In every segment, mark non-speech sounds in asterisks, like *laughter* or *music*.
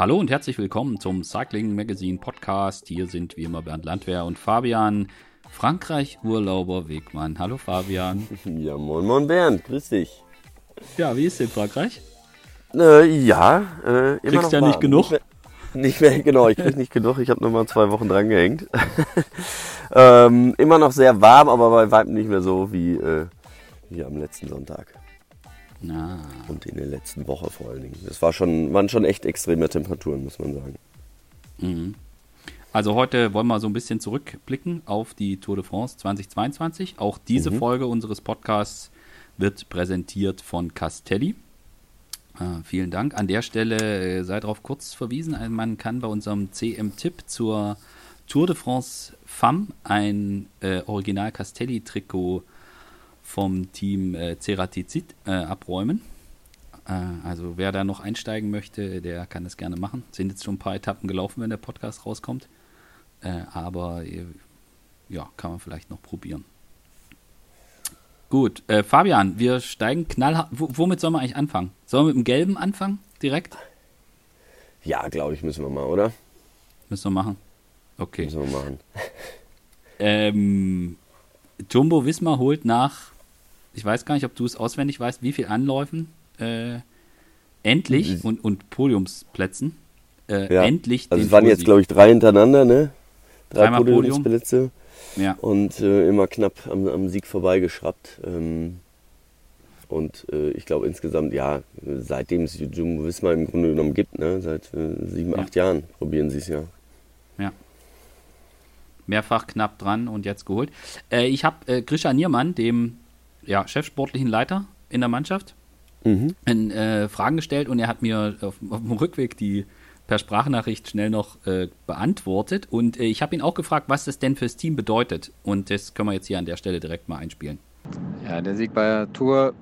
Hallo und herzlich willkommen zum Cycling Magazine Podcast. Hier sind wie immer Bernd Landwehr und Fabian, Frankreich-Urlauber Wegmann. Hallo Fabian. *laughs* Ja, moin moin Bernd, grüß dich. Ja, wie ist es in Frankreich? Äh, ja, äh, immer Kriegst noch ja warm. nicht genug? Nicht mehr, nicht mehr genau, ich krieg nicht genug. Ich habe noch mal zwei Wochen dran gehängt. *laughs* ähm, immer noch sehr warm, aber bei weitem nicht mehr so wie, äh, wie am letzten Sonntag. Na, Und in der letzten Woche vor allen Dingen. Das war schon, waren schon echt extreme Temperaturen, muss man sagen. mhm. Also heute wollen wir so ein bisschen zurückblicken auf die Tour de France 2022. Auch diese Folge unseres Podcasts wird präsentiert von Castelli. Äh, vielen Dank. An der Stelle äh, sei darauf kurz verwiesen, äh, man kann bei unserem CM-Tipp zur Tour de France Femme ein äh, Original Castelli-Trikot vom Team äh, Ceratizid äh, abräumen. Äh, also wer da noch einsteigen möchte, der kann das gerne machen. Sind jetzt schon ein paar Etappen gelaufen, wenn der Podcast rauskommt. Äh, aber äh, ja, kann man vielleicht noch probieren. Gut, äh, Fabian, wir steigen knallhart. W womit sollen wir eigentlich anfangen? Sollen wir mit dem Gelben anfangen? Direkt? Ja, glaube ich, müssen wir mal, oder? Müssen wir machen. Okay. Müssen wir machen. Ähm, Jumbo Wismar holt nach, ich weiß gar nicht, ob du es auswendig weißt, wie viel Anläufen äh, endlich und, und Podiumsplätzen äh, Ja. endlich Also es waren jetzt, glaube ich, drei hintereinander, ne? Drei Dreimal Podium. Podiumsplätze. Ja, und äh, immer knapp am, am Sieg vorbeigeschraubt. Ähm, und äh, ich glaube insgesamt, ja, seitdem es Jumbo Visma im Grunde genommen gibt, ne, seit äh, sieben, Ja. acht Jahren probieren sie es ja. ja. Mehrfach knapp dran und jetzt geholt. Äh, ich habe äh, Grisha Niermann, dem ja, chefsportlichen Leiter in der Mannschaft, Mhm. in, äh, Fragen gestellt und er hat mir auf, auf dem Rückweg die per Sprachnachricht schnell noch äh, beantwortet. Und äh, ich habe ihn auch gefragt, was das denn fürs Team bedeutet. Und das können wir jetzt hier an der Stelle direkt mal einspielen. Ja, der Sieg bei der Tour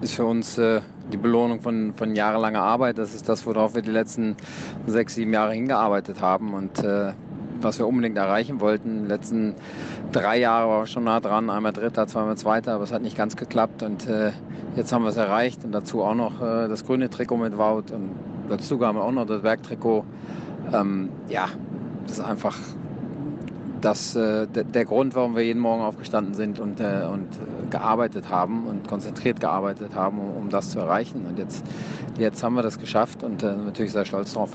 ist für uns äh, die Belohnung von, von jahrelanger Arbeit. Das ist das, worauf wir die letzten sechs, sieben Jahre hingearbeitet haben und äh, was wir unbedingt erreichen wollten. Die letzten drei Jahre wir schon nah dran, einmal Dritter, zweimal Zweiter, aber es hat nicht ganz geklappt und äh, jetzt haben wir es erreicht und dazu auch noch äh, das grüne Trikot mit Wout und dazu haben wir auch noch das Bergtrikot. Ähm, ja, das ist einfach das, äh, der, Grund, warum wir jeden Morgen aufgestanden sind und, äh, und gearbeitet haben und konzentriert gearbeitet haben, um, um das zu erreichen. Und jetzt, jetzt haben wir das geschafft und äh, natürlich sehr stolz drauf.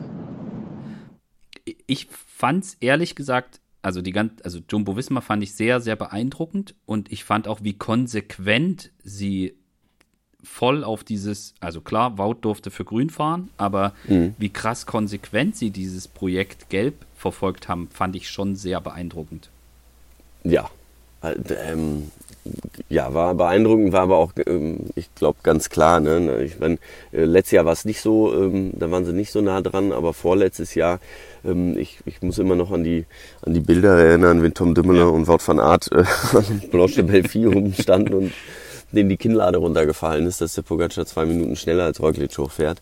Ich fand es ehrlich gesagt, also die ganz, also Jumbo Wismar fand ich sehr, sehr beeindruckend und ich fand auch, wie konsequent sie voll auf dieses, also klar, Wout durfte für Grün fahren, aber wie krass konsequent sie dieses Projekt Gelb verfolgt haben, fand ich schon sehr beeindruckend. Ja. Halt, ähm, ja, war beeindruckend, war aber auch, ähm, ich glaube, ganz klar. Ne? Ich mein, äh, letztes Jahr war es nicht so, ähm, da waren sie nicht so nah dran, aber vorletztes Jahr, ähm, ich, ich muss immer noch an die, an die Bilder erinnern, wenn Tom Dümmler und Wout van Aert äh, an Blanche de Belleville rumstanden und denen die Kinnlade runtergefallen ist, dass der Pogacar zwei Minuten schneller als Roglic hochfährt.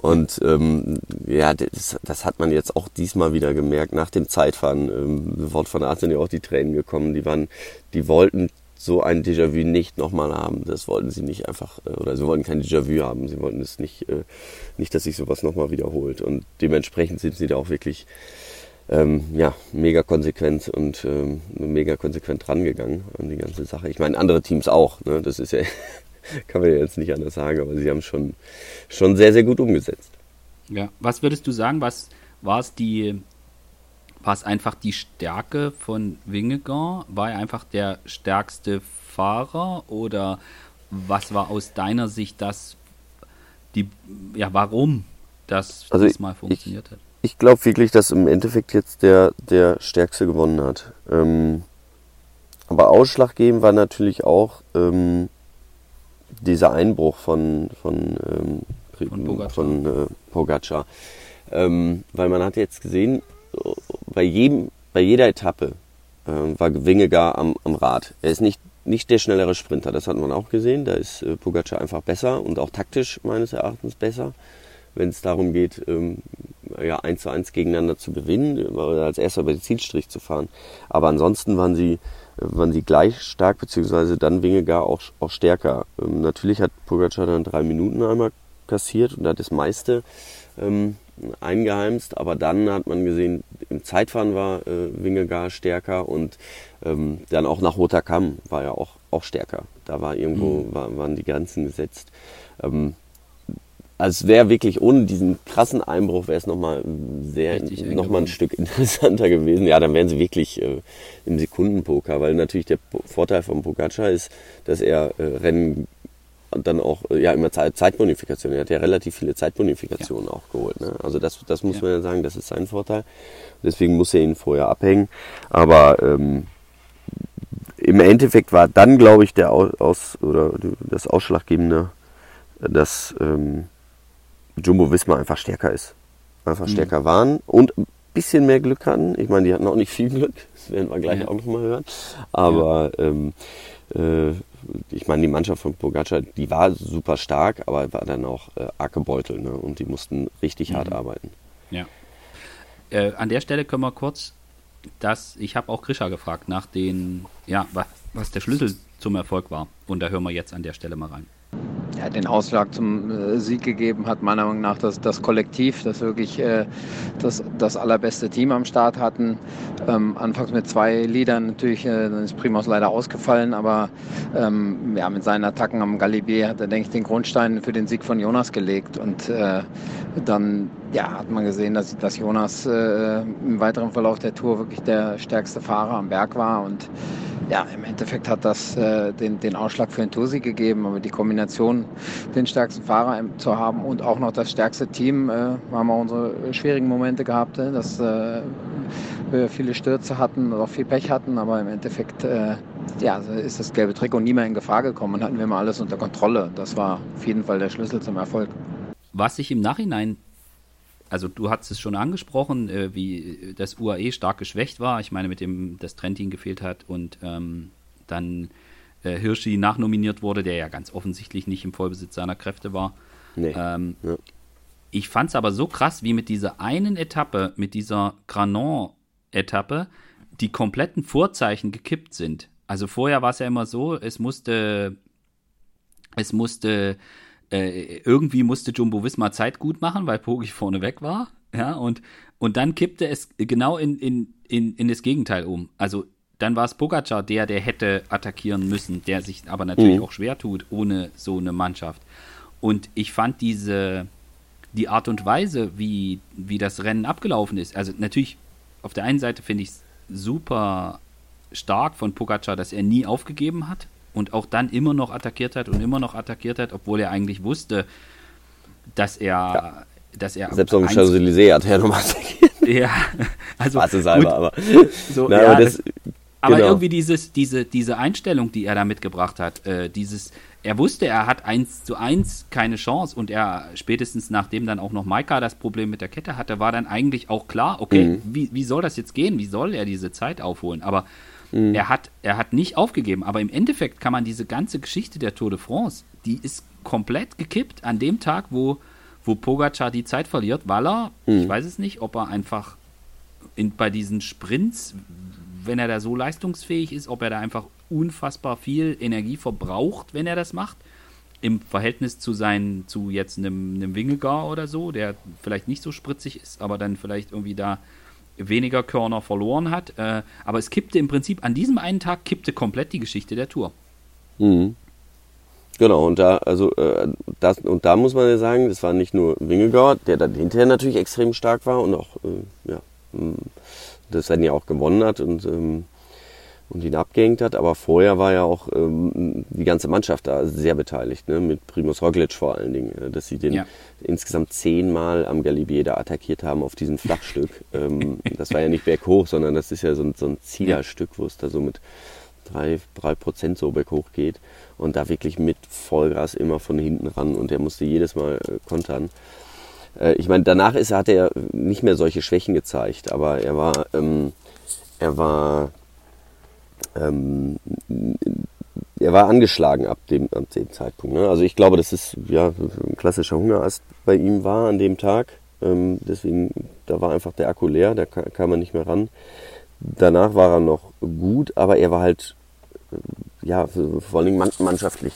Und ähm, ja, das, das hat man jetzt auch diesmal wieder gemerkt nach dem Zeitfahren. Ähm, sofort von Arzt sind ja auch die Tränen gekommen. Die waren, die wollten so ein Déjà-vu nicht nochmal haben. Das wollten sie nicht einfach, äh, oder sie wollten kein Déjà-vu haben. Sie wollten es nicht, äh, nicht, dass sich sowas nochmal wiederholt. Und dementsprechend sind sie da auch wirklich ähm, ja, mega konsequent und ähm, mega konsequent rangegangen an die ganze Sache. Ich meine, andere Teams auch. Ne? Das ist ja, *laughs* kann man ja jetzt nicht anders sagen, aber sie haben schon, schon sehr, sehr gut umgesetzt. Ja, was würdest du sagen, was war es die, war es einfach die Stärke von Wingegaard? War er einfach der stärkste Fahrer oder was war aus deiner Sicht das, die, ja, warum das Also diesmal ich- funktioniert hat? Ich glaube wirklich, dass im Endeffekt jetzt der, der Stärkste gewonnen hat. Ähm, aber ausschlaggebend war natürlich auch ähm, dieser Einbruch von, von, ähm, Von Pogacar. von äh, Pogacar. Ähm, weil man hat jetzt gesehen, bei, jedem, bei jeder Etappe ähm, war Wingegar am, am Rad. Er ist nicht, nicht der schnellere Sprinter, das hat man auch gesehen. Da ist äh, Pogacar einfach besser und auch taktisch meines Erachtens besser, wenn es darum geht, ähm, ja, eins zu eins gegeneinander zu gewinnen oder als erster über den Zielstrich zu fahren. Aber ansonsten waren sie, äh, waren sie gleich stark, beziehungsweise dann Wingegar auch, auch stärker. Ähm, natürlich hat Pogacar dann drei Minuten einmal kassiert und hat das meiste ähm, eingeheimst, aber dann hat man gesehen, im Zeitfahren war äh, Wingegar stärker und ähm, dann auch nach Roter Kamm war er auch, auch stärker. Da war irgendwo, mhm. war, waren die Grenzen gesetzt. Ähm, also es wäre wirklich ohne diesen krassen Einbruch wäre es nochmal sehr noch mal ein Stück interessanter gewesen. Ja, dann wären sie wirklich äh, im Sekundenpoker, weil natürlich der Vorteil von Pogacar ist, dass er äh, Rennen dann auch äh, ja immer Zeit, Zeitbonifikation. Er hat ja relativ viele Zeitbonifikationen ja. auch geholt. Ne? Also das, das muss ja. man ja sagen, das ist sein Vorteil. Deswegen muss er ihn vorher abhängen. Aber ähm, im Endeffekt war dann, glaube ich, der Aus oder das Ausschlaggebende, dass ähm, Jumbo Wismar einfach stärker ist. Einfach mhm. stärker waren und ein bisschen mehr Glück hatten. Ich meine, die hatten auch nicht viel Glück, das werden wir gleich ja. auch nochmal hören. Aber ähm, äh, ich meine, die Mannschaft von Pogacar, die war super stark, aber war dann auch äh, arg gebeutelt ne? und die mussten richtig mhm. hart arbeiten. Ja. Äh, an der Stelle können wir kurz das, ich habe auch Grisha gefragt nach den, ja, was, was der Schlüssel zum Erfolg war. Und da hören wir jetzt an der Stelle mal rein ja, den Ausschlag zum äh, Sieg gegeben hat, meiner Meinung nach das, das Kollektiv, das wirklich äh, das, das allerbeste Team am Start hatten. Ähm, anfangs mit zwei Liedern natürlich, äh, dann ist Primus leider ausgefallen, aber ähm, ja, mit seinen Attacken am Galibier hat er, denke ich, den Grundstein für den Sieg von Jonas gelegt. Und äh, dann ja, hat man gesehen, dass, dass Jonas äh, im weiteren Verlauf der Tour wirklich der stärkste Fahrer am Berg war und ja, im Endeffekt hat das äh, den, den Ausschlag für den Tour gegeben, aber die Kombination, den stärksten Fahrer zu haben und auch noch das stärkste Team, äh, haben wir unsere schwierigen Momente gehabt, äh, dass äh, wir viele Stürze hatten oder auch viel Pech hatten, aber im Endeffekt äh, ja, ist das gelbe Trikot nie mehr in Gefahr gekommen und hatten wir mal alles unter Kontrolle. Das war auf jeden Fall der Schlüssel zum Erfolg. Was sich im Nachhinein also du hast es schon angesprochen, äh, wie das UAE stark geschwächt war. Ich meine, mit dem das Trentin gefehlt hat und ähm, dann äh, Hirschi nachnominiert wurde, der ja ganz offensichtlich nicht im Vollbesitz seiner Kräfte war. Nee. Ähm, ja. Ich fand es aber so krass, wie mit dieser einen Etappe, mit dieser Granon-Etappe, die kompletten Vorzeichen gekippt sind. Also vorher war es ja immer so, es musste, es musste äh, irgendwie musste Jumbo Wismar Zeit gut machen, weil Pogi vorne weg war. Ja, und, und dann kippte es genau in, in, in, in das Gegenteil um. Also dann war es Pogacar, der, der hätte attackieren müssen, der sich aber natürlich mhm. auch schwer tut ohne so eine Mannschaft. Und ich fand diese, die Art und Weise, wie, wie das Rennen abgelaufen ist, also natürlich auf der einen Seite finde ich es super stark von Pogacar, dass er nie aufgegeben hat und auch dann immer noch attackiert hat und immer noch attackiert hat, obwohl er eigentlich wusste, dass er, ja. dass er selbst dem Champs-Élysées hat er nochmal attackiert. *laughs* Ja, also halber, aber so, Na, ja, aber, das, das, aber genau. irgendwie dieses, diese, diese Einstellung, die er da mitgebracht hat, äh, dieses, er wusste, er hat eins zu eins keine Chance und er spätestens nachdem dann auch noch Maika das Problem mit der Kette hatte, war dann eigentlich auch klar, okay, mhm. wie, wie soll das jetzt gehen? Wie soll er diese Zeit aufholen? Aber Mhm. Er, hat, er hat nicht aufgegeben, aber im Endeffekt kann man diese ganze Geschichte der Tour de France, die ist komplett gekippt an dem Tag, wo, wo Pogacar die Zeit verliert, weil er, mhm. ich weiß es nicht, ob er einfach in, bei diesen Sprints, wenn er da so leistungsfähig ist, ob er da einfach unfassbar viel Energie verbraucht, wenn er das macht. Im Verhältnis zu sein, zu jetzt einem, einem Wingegar oder so, der vielleicht nicht so spritzig ist, aber dann vielleicht irgendwie da weniger Körner verloren hat. Äh, aber es kippte im Prinzip, an diesem einen Tag kippte komplett die Geschichte der Tour. Mhm. Genau, und da, also, äh, das, und da muss man ja sagen, das war nicht nur Wingegaard, der dann hinterher natürlich extrem stark war und auch, äh, ja, das Rennen ja auch gewonnen hat und ähm, und ihn abgehängt hat. Aber vorher war ja auch ähm, die ganze Mannschaft da sehr beteiligt, ne? mit Primus Roglic vor allen Dingen, äh, dass sie den ja. insgesamt zehnmal am Galibier da attackiert haben auf diesem Flachstück. ähm, das war ja nicht berghoch, sondern das ist ja so ein, so ein Zielerstück, wo es da so mit drei, drei Prozent so berghoch geht und da wirklich mit Vollgas immer von hinten ran und er musste jedes Mal äh, kontern. Äh, ich meine, danach ist, hat er nicht mehr solche Schwächen gezeigt, aber er war, ähm, er war ähm, er war angeschlagen ab dem, ab dem Zeitpunkt. Ne? Also ich glaube, dass es ja ein klassischer Hungerast bei ihm war an dem Tag. Ähm, deswegen, da war einfach der Akku leer, da kam, er nicht mehr ran. Danach war er noch gut, aber er war halt, ja, vor allem mannschaftlich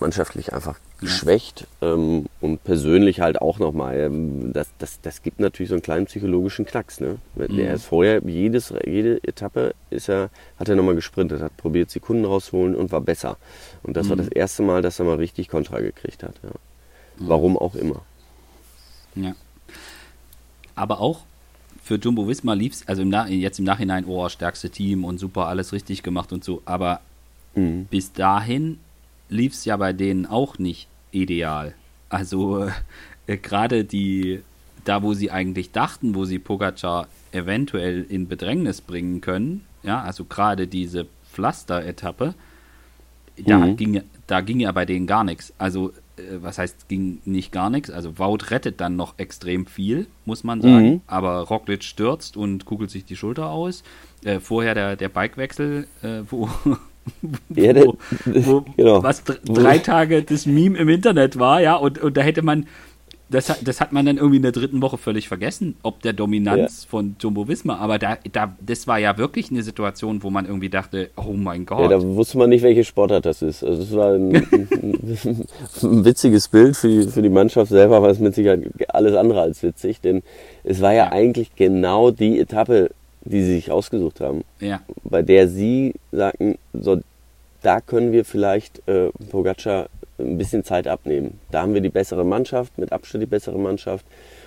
mannschaftlich einfach geschwächt ähm, und persönlich halt auch nochmal. Ähm, das, das, das gibt natürlich so einen kleinen psychologischen Knacks. Ne? Mhm. Ist vorher, jedes, jede Etappe ist er, hat er nochmal gesprintet, hat probiert Sekunden rauszuholen und war besser. Und das mhm. war das erste Mal, dass er mal richtig Kontra gekriegt hat. Ja. Mhm. Warum auch immer. Ja. Aber auch für Jumbo Visma lief es, also im jetzt im Nachhinein, oh, stärkste Team und super, alles richtig gemacht und so, aber mhm. bis dahin lief es ja bei denen auch nicht ideal. Also äh, gerade die, da wo sie eigentlich dachten, wo sie Pogacar eventuell in Bedrängnis bringen können, ja, also gerade diese Pflaster-Etappe, da, mhm. ging, da ging ja bei denen gar nichts. Also, äh, was heißt, ging nicht gar nichts? Also, Wout rettet dann noch extrem viel, muss man sagen. Mhm. Aber Roglic stürzt und kugelt sich die Schulter aus. Äh, vorher der, der Bikewechsel, äh, wo, *laughs* *laughs* ja, wo, wo *laughs* genau. was drei Tage das Meme im Internet war, ja, und, und da hätte man, das, das hat man dann irgendwie in der dritten Woche völlig vergessen, ob der Dominanz ja. von Jumbo Visma, aber da, da, das war ja wirklich eine Situation, wo man irgendwie dachte, oh mein Gott. Ja, da wusste man nicht, welche Sportart das ist. Also es war *laughs* ein, ein, ein witziges Bild für die, für die Mannschaft selber, war es mit Sicherheit alles andere als witzig, denn es war ja, ja. eigentlich genau die Etappe, die sie sich ausgesucht haben. Ja. Bei der sie sagten, so, da können wir vielleicht äh, Pogacar ein bisschen Zeit abnehmen. Da haben wir die bessere Mannschaft, mit Abstand die bessere Mannschaft.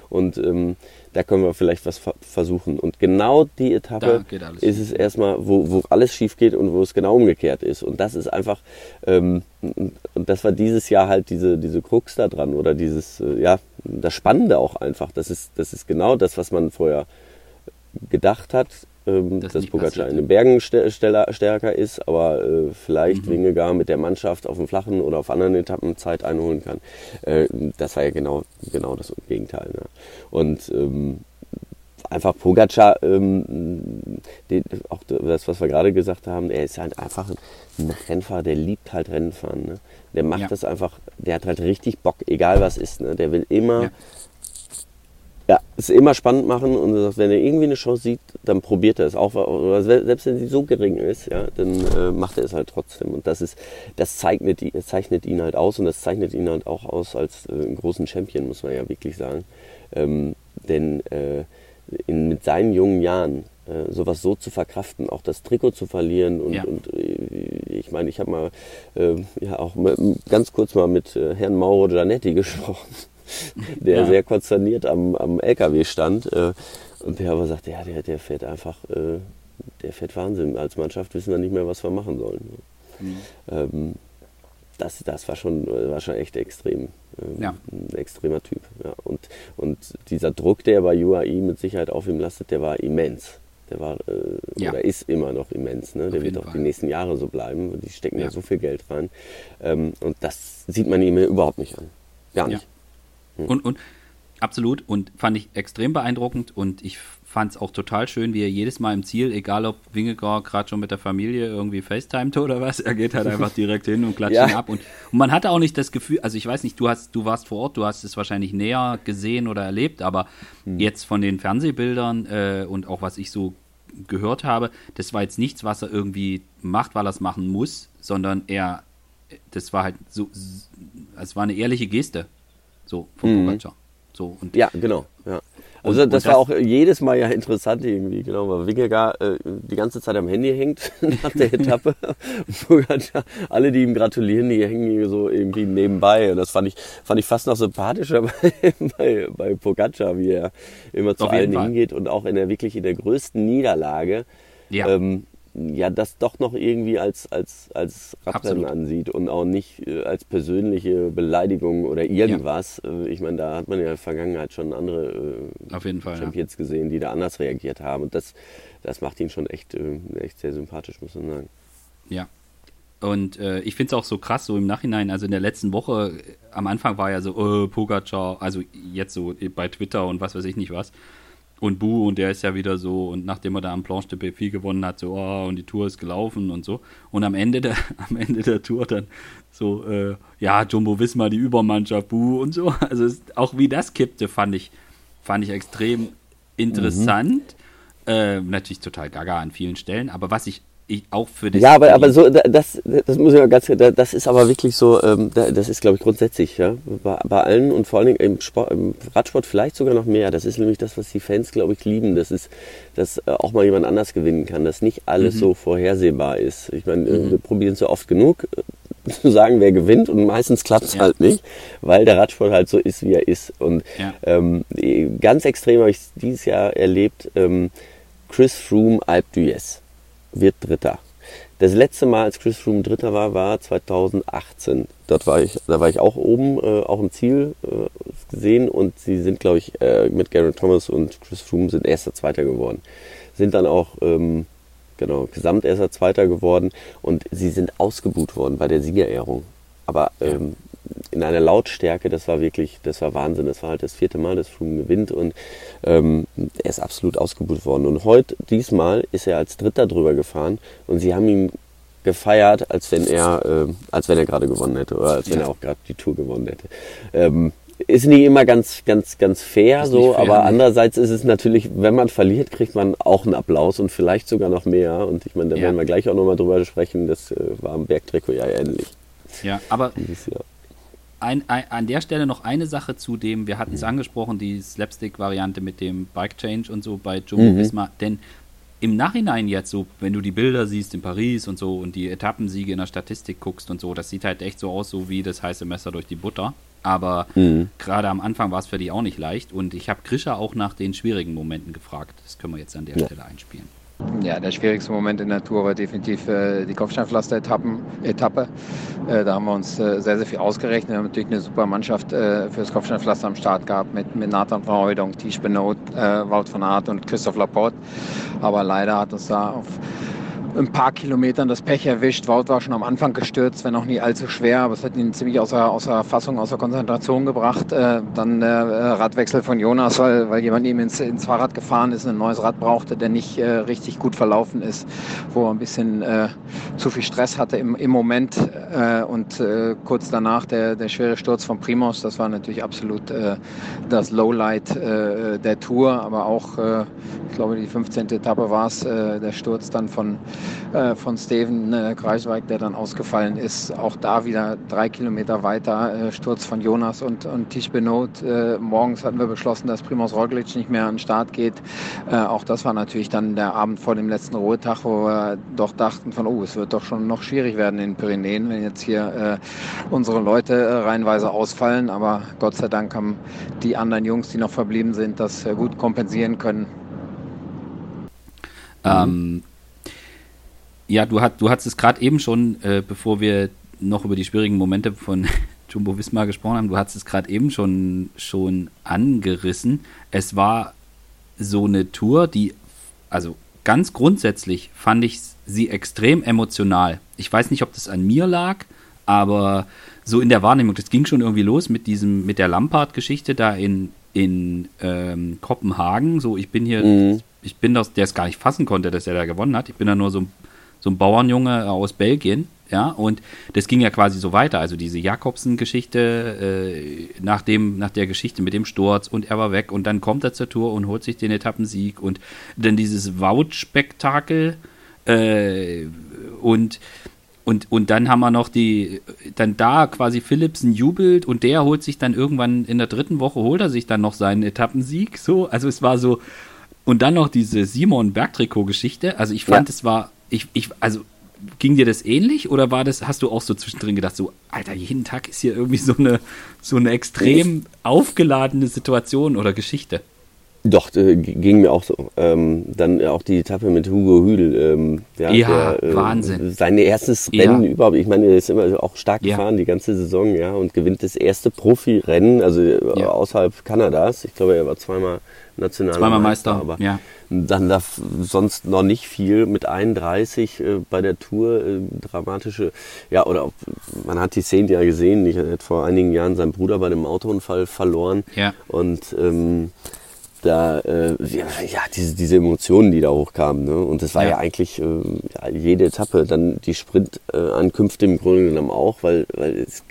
Und ähm, da können wir vielleicht was versuchen. Und genau die Etappe ist es erstmal, wo, wo alles schief geht und wo es genau umgekehrt ist. Und das ist einfach, ähm, und das war dieses Jahr halt diese, diese Krux da dran oder dieses, äh, ja, das Spannende auch einfach. Das ist, das ist genau das, was man vorher gedacht hat, ähm, das dass Pogacar in den Bergen st stärker ist, aber äh, vielleicht mhm. Wingegar mit der Mannschaft auf dem Flachen oder auf anderen Etappen Zeit einholen kann. Äh, das war ja genau, genau das Gegenteil. Ne? Und ähm, einfach Pogacar, ähm, die, auch das, was wir gerade gesagt haben, er ist halt einfach ein Rennfahrer, der liebt halt Rennfahren. Ne? Der macht ja. das einfach, der hat halt richtig Bock, egal was ist. Ne? Der will immer ja ja, es immer spannend machen und sagt, wenn er irgendwie eine Chance sieht, dann probiert er es auch. Oder selbst wenn sie so gering ist, ja, dann äh, macht er es halt trotzdem. Und das ist, das zeichnet, zeichnet ihn halt aus und das zeichnet ihn halt auch aus als äh, einen großen Champion, muss man ja wirklich sagen. Ähm, denn äh, in, mit seinen jungen Jahren äh, sowas so zu verkraften, auch das Trikot zu verlieren und, ja. und äh, ich meine, ich habe mal äh, ja auch mal, ganz kurz mal mit äh, Herrn Mauro Gianetti *laughs* gesprochen *laughs* der ja. sehr konsterniert am, am LKW stand. Äh, und der aber sagte, ja, der, der fährt einfach, äh, der fährt Wahnsinn. Als Mannschaft wissen wir nicht mehr, was wir machen sollen. Mhm. Ähm, das, das war schon, war schon echt extrem. Ähm, ja. Ein extremer Typ. Ja. Und, und dieser Druck, der bei UAE mit Sicherheit auf ihm lastet, der war immens. Der war äh, ja. oder ist immer noch immens. Ne? Der wird auch Fall. die nächsten Jahre so bleiben. Die stecken ja, ja so viel Geld rein. Ähm, und das sieht man ihm überhaupt nicht an. Gar nicht. Hm. Und, und absolut und fand ich extrem beeindruckend und ich fand es auch total schön, wie er jedes Mal im Ziel, egal ob Wingegaard gerade schon mit der Familie irgendwie FaceTimete oder was, er geht halt *laughs* einfach direkt hin und klatscht ja. ihn ab. Und, und, man hatte auch nicht das Gefühl, also ich weiß nicht, du hast, du warst vor Ort, du hast es wahrscheinlich näher gesehen oder erlebt, aber mhm. jetzt von den Fernsehbildern äh, und auch was ich so gehört habe, das war jetzt nichts, was er irgendwie macht, weil er es machen muss, sondern er, das war halt so, es war eine ehrliche Geste. So, von mhm. Pogacar. So, und ja, genau. Ja. Also und, das, und das war auch jedes Mal ja interessant irgendwie, genau, weil Wingegar äh, die ganze Zeit am Handy hängt *laughs* nach der Etappe. *laughs* Alle, die ihm gratulieren, die hängen so irgendwie nebenbei. Und das fand ich, fand ich fast noch sympathischer *laughs* bei, bei, bei Pogacar, wie er immer zu allen hingeht und auch in der wirklich in der größten Niederlage ja. ähm, ja das doch noch irgendwie als, als, als Radrennen ansieht und auch nicht äh, als persönliche Beleidigung oder irgendwas. Ja. Äh, ich meine, da hat man ja in der Vergangenheit schon andere äh, Fall, Champions ja. gesehen, die da anders reagiert haben. Und das, das macht ihn schon echt, äh, echt sehr sympathisch, muss man sagen. Ja. Und äh, ich finde es auch so krass, so im Nachhinein, also in der letzten Woche, äh, am Anfang war ja so, oh, Pogacar, also jetzt so bei Twitter und was weiß ich nicht was und Bu und der ist ja wieder so und nachdem er da am Planche de Pépi gewonnen hat, so oh, und die Tour ist gelaufen und so. Und am Ende der *laughs* am Ende der Tour dann so äh, ja Jumbo Wismar die Übermannschaft Bu und so. *laughs* Also es, auch wie das kippte fand ich fand ich extrem interessant. Mhm. äh, natürlich total gaga an vielen Stellen aber was ich ich, auch für das. Ja, aber, aber so, das, das muss ich mal ganz, das ist aber wirklich so, ähm, das ist, glaube ich, grundsätzlich, ja, bei, bei allen und vor allen Dingen im, Sport, im Radsport vielleicht sogar noch mehr. Das ist nämlich das, was die Fans, glaube ich, lieben. Das ist, dass äh, auch mal jemand anders gewinnen kann, dass nicht alles mhm. so vorhersehbar ist. Ich meine, äh, mhm. wir probieren es so oft genug äh, zu sagen, wer gewinnt und meistens klappt es ja. halt nicht, weil der Radsport halt so ist, wie er ist. Und ja. ähm, ganz extrem habe ich dieses Jahr erlebt, ähm, Chris Froome Alpe d'Huez wird Dritter. Das letzte Mal, als Chris Froome Dritter war, war 2018. Dort war ich, da war ich auch oben, äh, auch im Ziel äh, gesehen und sie sind, glaube ich, äh, mit Garen Thomas und Chris Froome sind erster, zweiter geworden. Sind dann auch, ähm, genau, gesamterster, zweiter geworden und sie sind ausgebuht worden bei der Siegerehrung. Aber ähm, in einer Lautstärke, das war wirklich, das war Wahnsinn. Das war halt das vierte Mal, dass Froome gewinnt und ähm, er ist absolut ausgebucht worden. Und heute, diesmal, ist er als Dritter drüber gefahren und sie haben ihn gefeiert, als wenn er, äh, als wenn er gerade gewonnen hätte oder als wenn er auch gerade die Tour gewonnen hätte. Ähm, ist nicht immer ganz, ganz, ganz fair so, fair, aber nicht. andererseits ist es natürlich, wenn man verliert, kriegt man auch einen Applaus und vielleicht sogar noch mehr. Und ich meine, da ja. werden wir gleich auch nochmal drüber sprechen. Das äh, war am Bergtrikot ja ähnlich. Ja, aber ein, ein, an der Stelle noch eine Sache zu dem, wir hatten es mhm. angesprochen, die Slapstick-Variante mit dem Bike-Change und so bei Jumbo mhm. Visma, denn im Nachhinein jetzt so, wenn du die Bilder siehst in Paris und so und die Etappensiege in der Statistik guckst und so, das sieht halt echt so aus, so wie das heiße Messer durch die Butter. Aber mhm. gerade am Anfang war es für die auch nicht leicht und ich habe Grisha auch nach den schwierigen Momenten gefragt. Das können wir jetzt an der ja. Stelle einspielen. Ja, der schwierigste Moment in der Tour war definitiv äh, die Kopfsteinpflaster-Etappe. Äh, da haben wir uns äh, sehr, sehr viel ausgerechnet. Wir haben natürlich eine super Mannschaft äh, für das Kopfsteinpflaster am Start gehabt mit, mit Nathan von Heudong, Tisch Benot, äh, Wout von Aert und Christoph Laporte. Aber leider hat uns da auf ein paar Kilometern das Pech erwischt. Wout war schon am Anfang gestürzt, wenn auch nie allzu schwer, aber es hat ihn ziemlich außer, außer Fassung, außer Konzentration gebracht. Äh, dann der äh, Radwechsel von Jonas, weil, weil jemand ihm ins, ins Fahrrad gefahren ist, ein neues Rad brauchte, der nicht äh, richtig gut verlaufen ist, wo er ein bisschen äh, zu viel Stress hatte im, im Moment. Äh, und äh, kurz danach der, der schwere Sturz von Primos, das war natürlich absolut das Lowlight der Tour, aber auch, ich glaube, die 15. Etappe war es, der Sturz dann von äh, von Steven äh, Kreisweig, der dann ausgefallen ist. Auch da wieder drei Kilometer weiter, äh, Sturz von Jonas und, und Tisch Benot. Äh, morgens hatten wir beschlossen, dass Primoz Roglic nicht mehr an den Start geht. Äh, auch das war natürlich dann der Abend vor dem letzten Ruhetag, wo wir doch dachten von, oh, es wird doch schon noch schwierig werden in den Pyrenäen, wenn jetzt hier äh, unsere Leute reihenweise ausfallen. Aber Gott sei Dank haben die anderen Jungs, die noch verblieben sind, das gut kompensieren können. Ähm, ja, du, hat, du hast es gerade eben schon, äh, bevor wir noch über die schwierigen Momente von *laughs* Jumbo Wismar gesprochen haben, du hast es gerade eben schon, schon angerissen. Es war so eine Tour, die, also ganz grundsätzlich fand ich sie extrem emotional. Ich weiß nicht, ob das an mir lag, aber so in der Wahrnehmung, das ging schon irgendwie los mit diesem, mit der Lampard-Geschichte da in, in ähm, Kopenhagen. So, ich bin hier, mhm. ich bin das, der es gar nicht fassen konnte, dass er da gewonnen hat. Ich bin da nur so so ein Bauernjunge aus Belgien, ja, und das ging ja quasi so weiter. Also diese Jakobsen-Geschichte, äh, nach, nach der Geschichte mit dem Sturz und er war weg und dann kommt er zur Tour und holt sich den Etappensieg und dann dieses Wout-Spektakel äh, und und, und dann haben wir noch die, dann da quasi Philipsen jubelt und der holt sich dann irgendwann in der dritten Woche, holt er sich dann noch seinen Etappensieg. So, also es war so, und dann noch diese Simon Bergtrikot-Geschichte. Also ich fand, ja. es war ich, ich, also ging dir das ähnlich oder war das, hast du auch so zwischendrin gedacht, so, Alter, jeden Tag ist hier irgendwie so eine, so eine extrem aufgeladene Situation oder Geschichte? Doch, äh, ging mir auch so. Ähm, dann auch die Etappe mit Hugo Hüdel. Ähm, ja, ja der, äh, Wahnsinn. Sein erstes Rennen ja. überhaupt. Ich meine, er ist immer auch stark ja. gefahren die ganze Saison, ja, und gewinnt das erste Profirennen, also äh, außerhalb Kanadas. Ich glaube, er war zweimal nationaler Zweimal Meister, Meister aber ja. dann darf sonst noch nicht viel mit 31 äh, bei der Tour äh, dramatische, ja, oder man hat die Szenen ja gesehen, ich hatte vor einigen Jahren seinen Bruder bei dem Autounfall verloren ja. und ähm, da, äh, ja, diese, diese Emotionen, die da hochkamen. Ne? Und das war ja, ja eigentlich äh, ja, jede Etappe, dann die Sprintankünfte im Grunde genommen auch, weil, weil es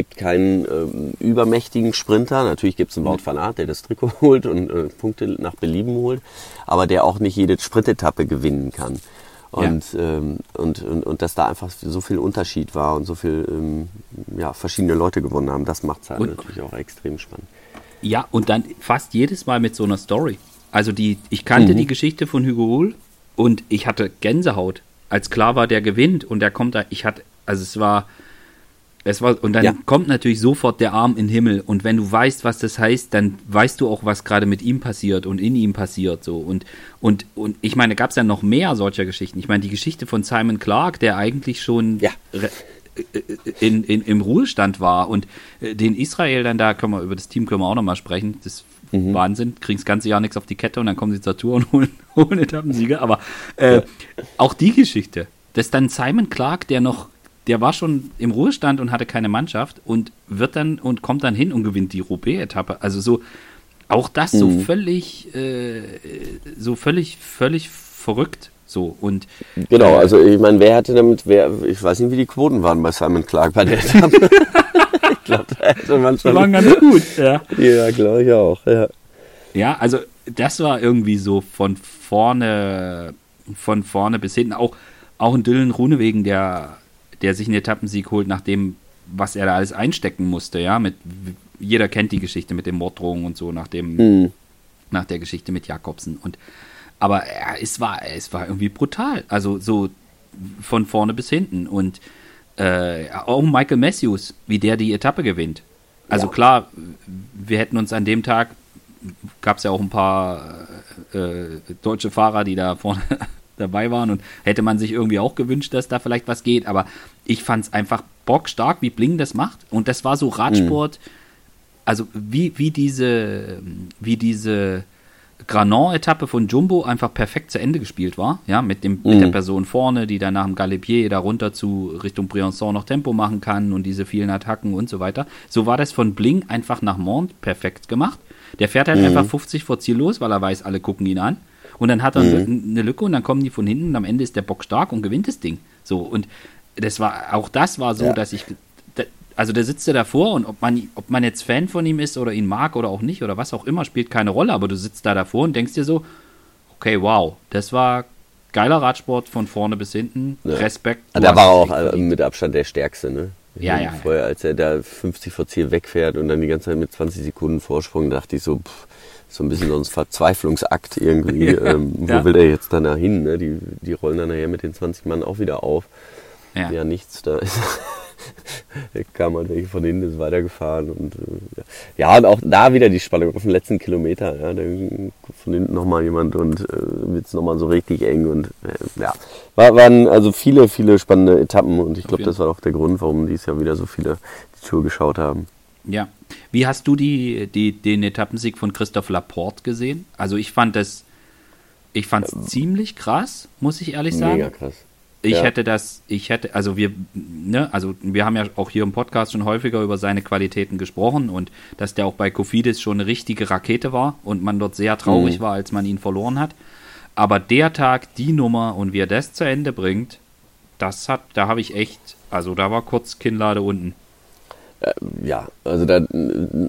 gibt keinen ähm, übermächtigen Sprinter. Natürlich gibt es einen Wout van Aert, der das Trikot *laughs* holt und äh, Punkte nach Belieben holt, aber der auch nicht jede Sprintetappe gewinnen kann. Und, ja. ähm, und, und, und dass da einfach so viel Unterschied war und so viel ähm, ja, verschiedene Leute gewonnen haben, das macht es halt und, natürlich auch extrem spannend. Ja, und dann fast jedes Mal mit so einer Story. Also die, ich kannte mhm. die Geschichte von Hugo Hull und ich hatte Gänsehaut, als klar war, der gewinnt und der kommt da, ich hatte, also es war, es war, und dann ja. kommt natürlich sofort der Arm in den Himmel. Und wenn du weißt, was das heißt, dann weißt du auch, was gerade mit ihm passiert und in ihm passiert. So. Und, und, und ich meine, gab es ja noch mehr solcher Geschichten. Ich meine, die Geschichte von Simon Clark, der eigentlich schon ja. in, in, im Ruhestand war und äh, den Israel dann da, können wir über das Team können wir auch nochmal sprechen. Das ist mhm. Wahnsinn, kriegen das ganze Jahr nichts auf die Kette und dann kommen sie zur Tour und holen, *laughs* holen Etappensieger. Aber äh, ja. auch die Geschichte, dass dann Simon Clark, der noch der war schon im Ruhestand und hatte keine Mannschaft und wird dann und kommt dann hin und gewinnt die Roubaix-Etappe. Also so, auch das so mhm. völlig, äh, so völlig, völlig verrückt. So und genau, äh, also ich meine, wer hatte damit, wer, ich weiß nicht, wie die Quoten waren bei Simon Clark bei der *laughs* Etappe. ich glaube, da hätte man schon. Die waren ganz gut, ja. Ja, glaube ich auch, ja. Ja, also das war irgendwie so von vorne, von vorne bis hinten. Auch, auch ein Dylan Runewegen, der der sich einen Etappensieg holt, nachdem, was er da alles einstecken musste, ja, mit jeder kennt die Geschichte mit den Morddrohungen und so, nach dem, mhm. nach der Geschichte mit Jakobsen. Und aber ja, es war, es war irgendwie brutal. Also so von vorne bis hinten. Und äh, auch Michael Matthews, wie der die Etappe gewinnt. Also ja. klar, wir hätten uns an dem Tag, gab es ja auch ein paar äh, deutsche Fahrer, die da vorne dabei waren und hätte man sich irgendwie auch gewünscht, dass da vielleicht was geht. Aber ich fand es einfach bockstark, wie Bling das macht. Und das war so Radsport, mhm. also wie, wie diese, wie diese Granon-Etappe von Jumbo einfach perfekt zu Ende gespielt war, ja, mit, dem, mhm. mit der mhm. Person vorne, die dann nach dem Galipier da runter zu Richtung Briançon noch Tempo machen kann und diese vielen Attacken und so weiter. So war das von Bling einfach nach Mont perfekt gemacht. Der fährt halt mhm. einfach 50 vor Ziel los, weil er weiß, alle gucken ihn an und dann hat er mhm. eine Lücke und dann kommen die von hinten und am Ende ist der Bock stark und gewinnt das Ding. So und das war auch das war so, ja. dass ich also der sitzt ja davor und ob man, ob man jetzt Fan von ihm ist oder ihn mag oder auch nicht oder was auch immer, spielt keine Rolle, aber du sitzt da davor und denkst dir so, okay, wow, das war geiler Radsport von vorne bis hinten, ja. Respekt. Da war auch äh, mit Abstand der stärkste, ne? ja, ja, vorher, als er da 50 vor Ziel wegfährt und dann die ganze Zeit mit 20 Sekunden Vorsprung, dachte ich so, pff, so ein bisschen so ein Verzweiflungsakt irgendwie. Ja, *laughs* ähm, wo ja. will der jetzt dann hin? Ne? Die, die rollen dann nachher mit den 20 Mann auch wieder auf. Ja, ja nichts, da ist. *laughs* kam halt welche von hinten, ist weitergefahren und äh, ja, und auch da wieder die Spannung auf den letzten Kilometer, ja, da von hinten nochmal jemand und äh, wird es nochmal so richtig eng und äh, ja, war, waren also viele, viele spannende Etappen und ich glaube, das war auch der Grund, warum dieses Jahr wieder so viele die Tour geschaut haben. Ja. Wie hast du die, die, den Etappensieg von Christoph Laporte gesehen? Also ich fand das, ich fand es ähm, ziemlich krass, muss ich ehrlich sagen. Mega krass. Ich ja. hätte das, ich hätte, also wir, ne, also wir haben ja auch hier im Podcast schon häufiger über seine Qualitäten gesprochen und dass der auch bei Kofidis schon eine richtige Rakete war und man dort sehr traurig mhm. war, als man ihn verloren hat. Aber der Tag, die Nummer und wie er das zu Ende bringt, das hat, da habe ich echt, also da war kurz Kinnlade unten. Äh, ja, also da äh,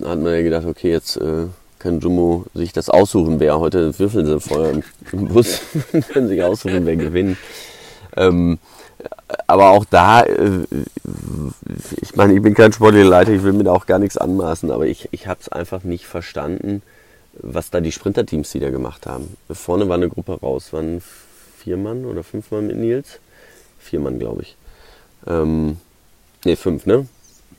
hat man ja gedacht, okay, jetzt äh, kann Jumbo sich das aussuchen, wer heute würfeln sie vorher im, *laughs* im Bus, *laughs* können sich aussuchen, wer gewinnt. Ähm, aber auch da, äh, ich meine, ich bin kein sportlicher Leiter, ich will mir da auch gar nichts anmaßen, aber ich, ich habe es einfach nicht verstanden, was da die Sprinterteams wieder gemacht haben. Vorne war eine Gruppe raus, waren vier Mann oder fünf Mann mit Nils? Vier Mann, glaube ich. Ähm, ne, fünf, ne?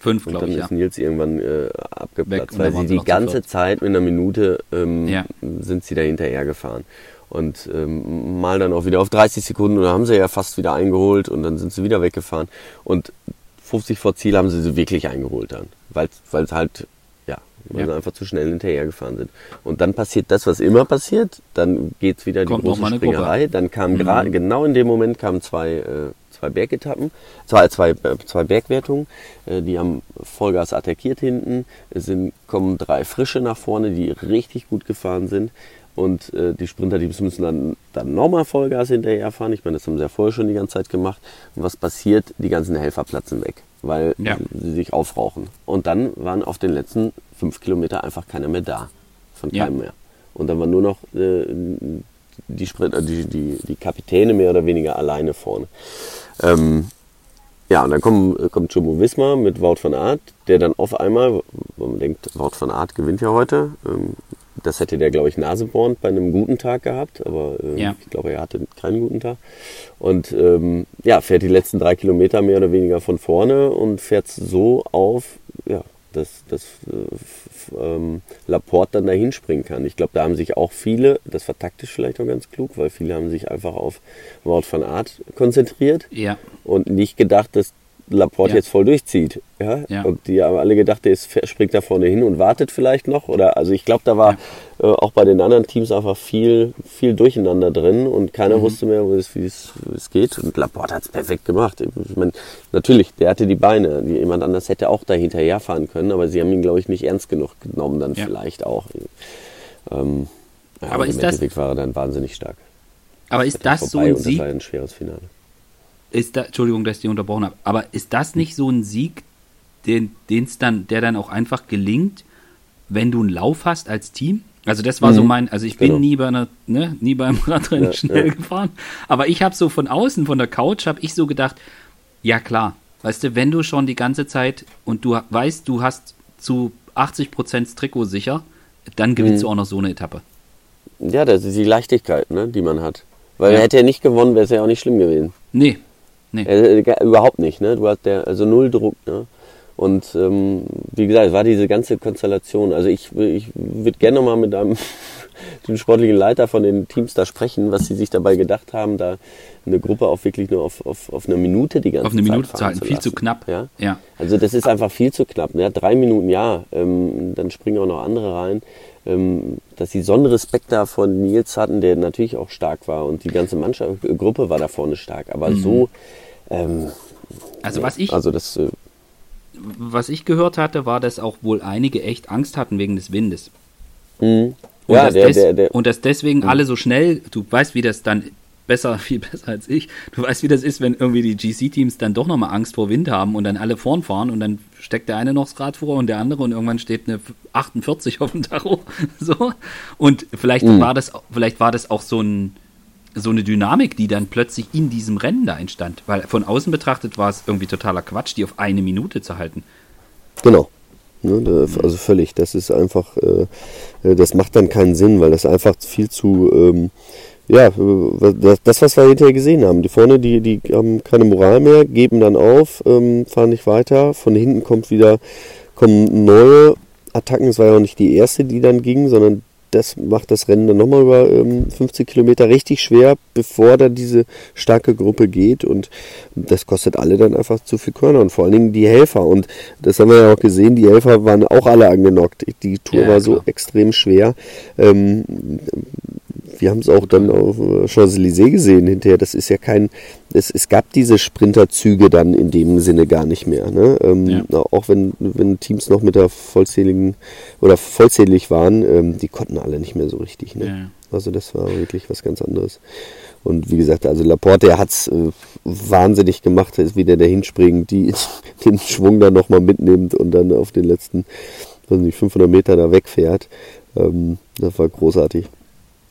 Fünf, glaube ich. Und dann ist ja. Nils irgendwann äh, abgeplatzt, weil sie die ganze Zeit mit einer Minute ähm, ja. sind sie da hinterher gefahren. Und ähm, mal dann auch wieder auf 30 Sekunden und dann haben sie ja fast wieder eingeholt und dann sind sie wieder weggefahren. Und 50 vor Ziel haben sie sie wirklich eingeholt dann, weil es halt, ja, weil ja. sie einfach zu schnell hinterher gefahren sind. Und dann passiert das, was immer passiert, dann geht es wieder Kommt die große Springerei. Dann kam mhm. gerade, genau in dem Moment kamen zwei äh, zwei Bergetappen, zwei, zwei, zwei Bergwertungen, äh, die haben Vollgas attackiert hinten, es sind, kommen drei Frische nach vorne, die richtig gut gefahren sind. Und äh, die Sprinterteams müssen dann, dann nochmal Vollgas hinterherfahren. Ich meine, das haben sie ja vorher schon die ganze Zeit gemacht. Und was passiert? Die ganzen Helfer platzen weg, weil ja. sie sich aufrauchen. Und dann waren auf den letzten fünf Kilometer einfach keiner mehr da. Von keinem ja. mehr. Und dann war nur noch äh, die, Sprint, äh, die, die, die Kapitäne mehr oder weniger alleine vorne. Ähm, ja, und dann kommt, kommt Jumbo Wismar mit Wout van Aert, der dann auf einmal, wo man denkt, Wout van Aert gewinnt ja heute. Ähm, das hätte der, glaube ich, Naseborn bei einem guten Tag gehabt, aber äh, ja. ich glaube, er hatte keinen guten Tag. Und ähm, ja, fährt die letzten drei Kilometer mehr oder weniger von vorne und fährt so auf, dass, dass äh, ähm, Laporte dann dahin springen kann. Ich glaube, da haben sich auch viele, das war taktisch vielleicht auch ganz klug, weil viele haben sich einfach auf Wort von Art konzentriert ja. und nicht gedacht, dass Laporte ja. jetzt voll durchzieht. Ja? ja? Und die haben alle gedacht, der ist, springt da vorne hin und wartet vielleicht noch. Oder also ich glaube, da war ja. äh, auch bei den anderen Teams einfach viel, viel Durcheinander drin und keiner mhm. wusste mehr, wie es, geht. Und Laporte hat es perfekt gemacht. Ich mein, natürlich, der hatte die Beine. Jemand anders hätte auch da hinterherfahren können, aber sie haben ihn, glaube ich, nicht ernst genug genommen, dann vielleicht auch. Ähm, aber ist das, war er dann wahnsinnig stark. Aber ist das so ein Sieg? Das war ein schweres Finale ist da, Entschuldigung, dass ich die unterbrochen habe, aber ist das nicht so ein Sieg, den es dann, der dann auch einfach gelingt, wenn du einen Lauf hast als Team? Also das war mhm. so mein, also ich genau. bin nie bei einer, ne, nie beim Radrennen ja, schnell ja. gefahren, aber ich habe so von außen, von der Couch, habe ich so gedacht, ja klar, weißt du, wenn du schon die ganze Zeit und du weißt, du hast zu 80 Prozent Trikot sicher, dann gewinnst mhm. du auch noch so eine Etappe. Ja, das ist die Leichtigkeit, ne, die man hat. Weil ja. hätte er nicht gewonnen, wäre es ja auch nicht schlimm gewesen. Nee, Nee. Äh, überhaupt nicht, ne? Du hast der, also null Druck, ne? Und ähm, wie gesagt, es war diese ganze Konstellation. Also ich, ich würde gerne mal mit einem *laughs* den sportlichen Leiter von den Teams da sprechen, was sie sich dabei gedacht haben, da eine Gruppe auch wirklich nur auf, auf, auf eine Minute die ganze Zeit Auf eine Minute zu halten, zu viel zu knapp. Ja? ja. Also das ist einfach viel zu knapp. Ne? Drei Minuten, ja, ähm, dann springen auch noch andere rein. Ähm, dass sie so einen Respekt da von Nils hatten, der natürlich auch stark war und die ganze Mannschaft, Gruppe war da vorne stark. Aber mhm. so ähm, also was ich, also das, äh, was ich gehört hatte, war, dass auch wohl einige echt Angst hatten wegen des Windes. Mhm. Und, ja, dass der, der, der, und dass deswegen mhm. alle so schnell, du weißt, wie das dann besser, *laughs* viel besser als ich. Du weißt, wie das ist, wenn irgendwie die GC-Teams dann doch nochmal Angst vor Wind haben und dann alle vorn fahren und dann steckt der eine noch das Rad vor und der andere und irgendwann steht eine 48 auf dem Tacho. *laughs* So. Und vielleicht mhm. war das, vielleicht war das auch so ein, so eine Dynamik, die dann plötzlich in diesem Rennen da entstand. Weil von außen betrachtet war es irgendwie totaler Quatsch, die auf eine Minute zu halten. Genau. Ne, also völlig. Das ist einfach, äh, äh, das macht dann keinen Sinn, weil das einfach viel zu, ähm, ja, das, was wir hinterher gesehen haben. Die vorne, die, die haben keine Moral mehr, geben dann auf, ähm, fahren nicht weiter. Von hinten kommt wieder, kommen neue Attacken. Es war ja auch nicht die erste, die dann ging, sondern das macht das Rennen dann nochmal über ähm, 50 Kilometer richtig schwer, bevor dann diese starke Gruppe geht. Und das kostet alle dann einfach zu viel Körner und vor allen Dingen die Helfer. Und das haben wir ja auch gesehen, die Helfer waren auch alle angenockt. Die Tour ja, war so extrem schwer. Ähm, wir haben es auch dann auf Champs-Élysées gesehen hinterher. Das ist ja kein, es, es gab diese Sprinterzüge dann in dem Sinne gar nicht mehr. Ne? Ähm, ja. Auch wenn, wenn Teams noch mit der vollzähligen oder vollzählig waren, ähm, die konnten alle nicht mehr so richtig. Ne? Ja. Also das war wirklich was ganz anderes. Und wie gesagt, also Laporte, er hat es äh, wahnsinnig gemacht, wie der da hinspringt, die, *laughs* den Schwung dann nochmal mitnimmt und dann auf den letzten, weiß nicht, 500 Meter da wegfährt. Ähm, das war großartig.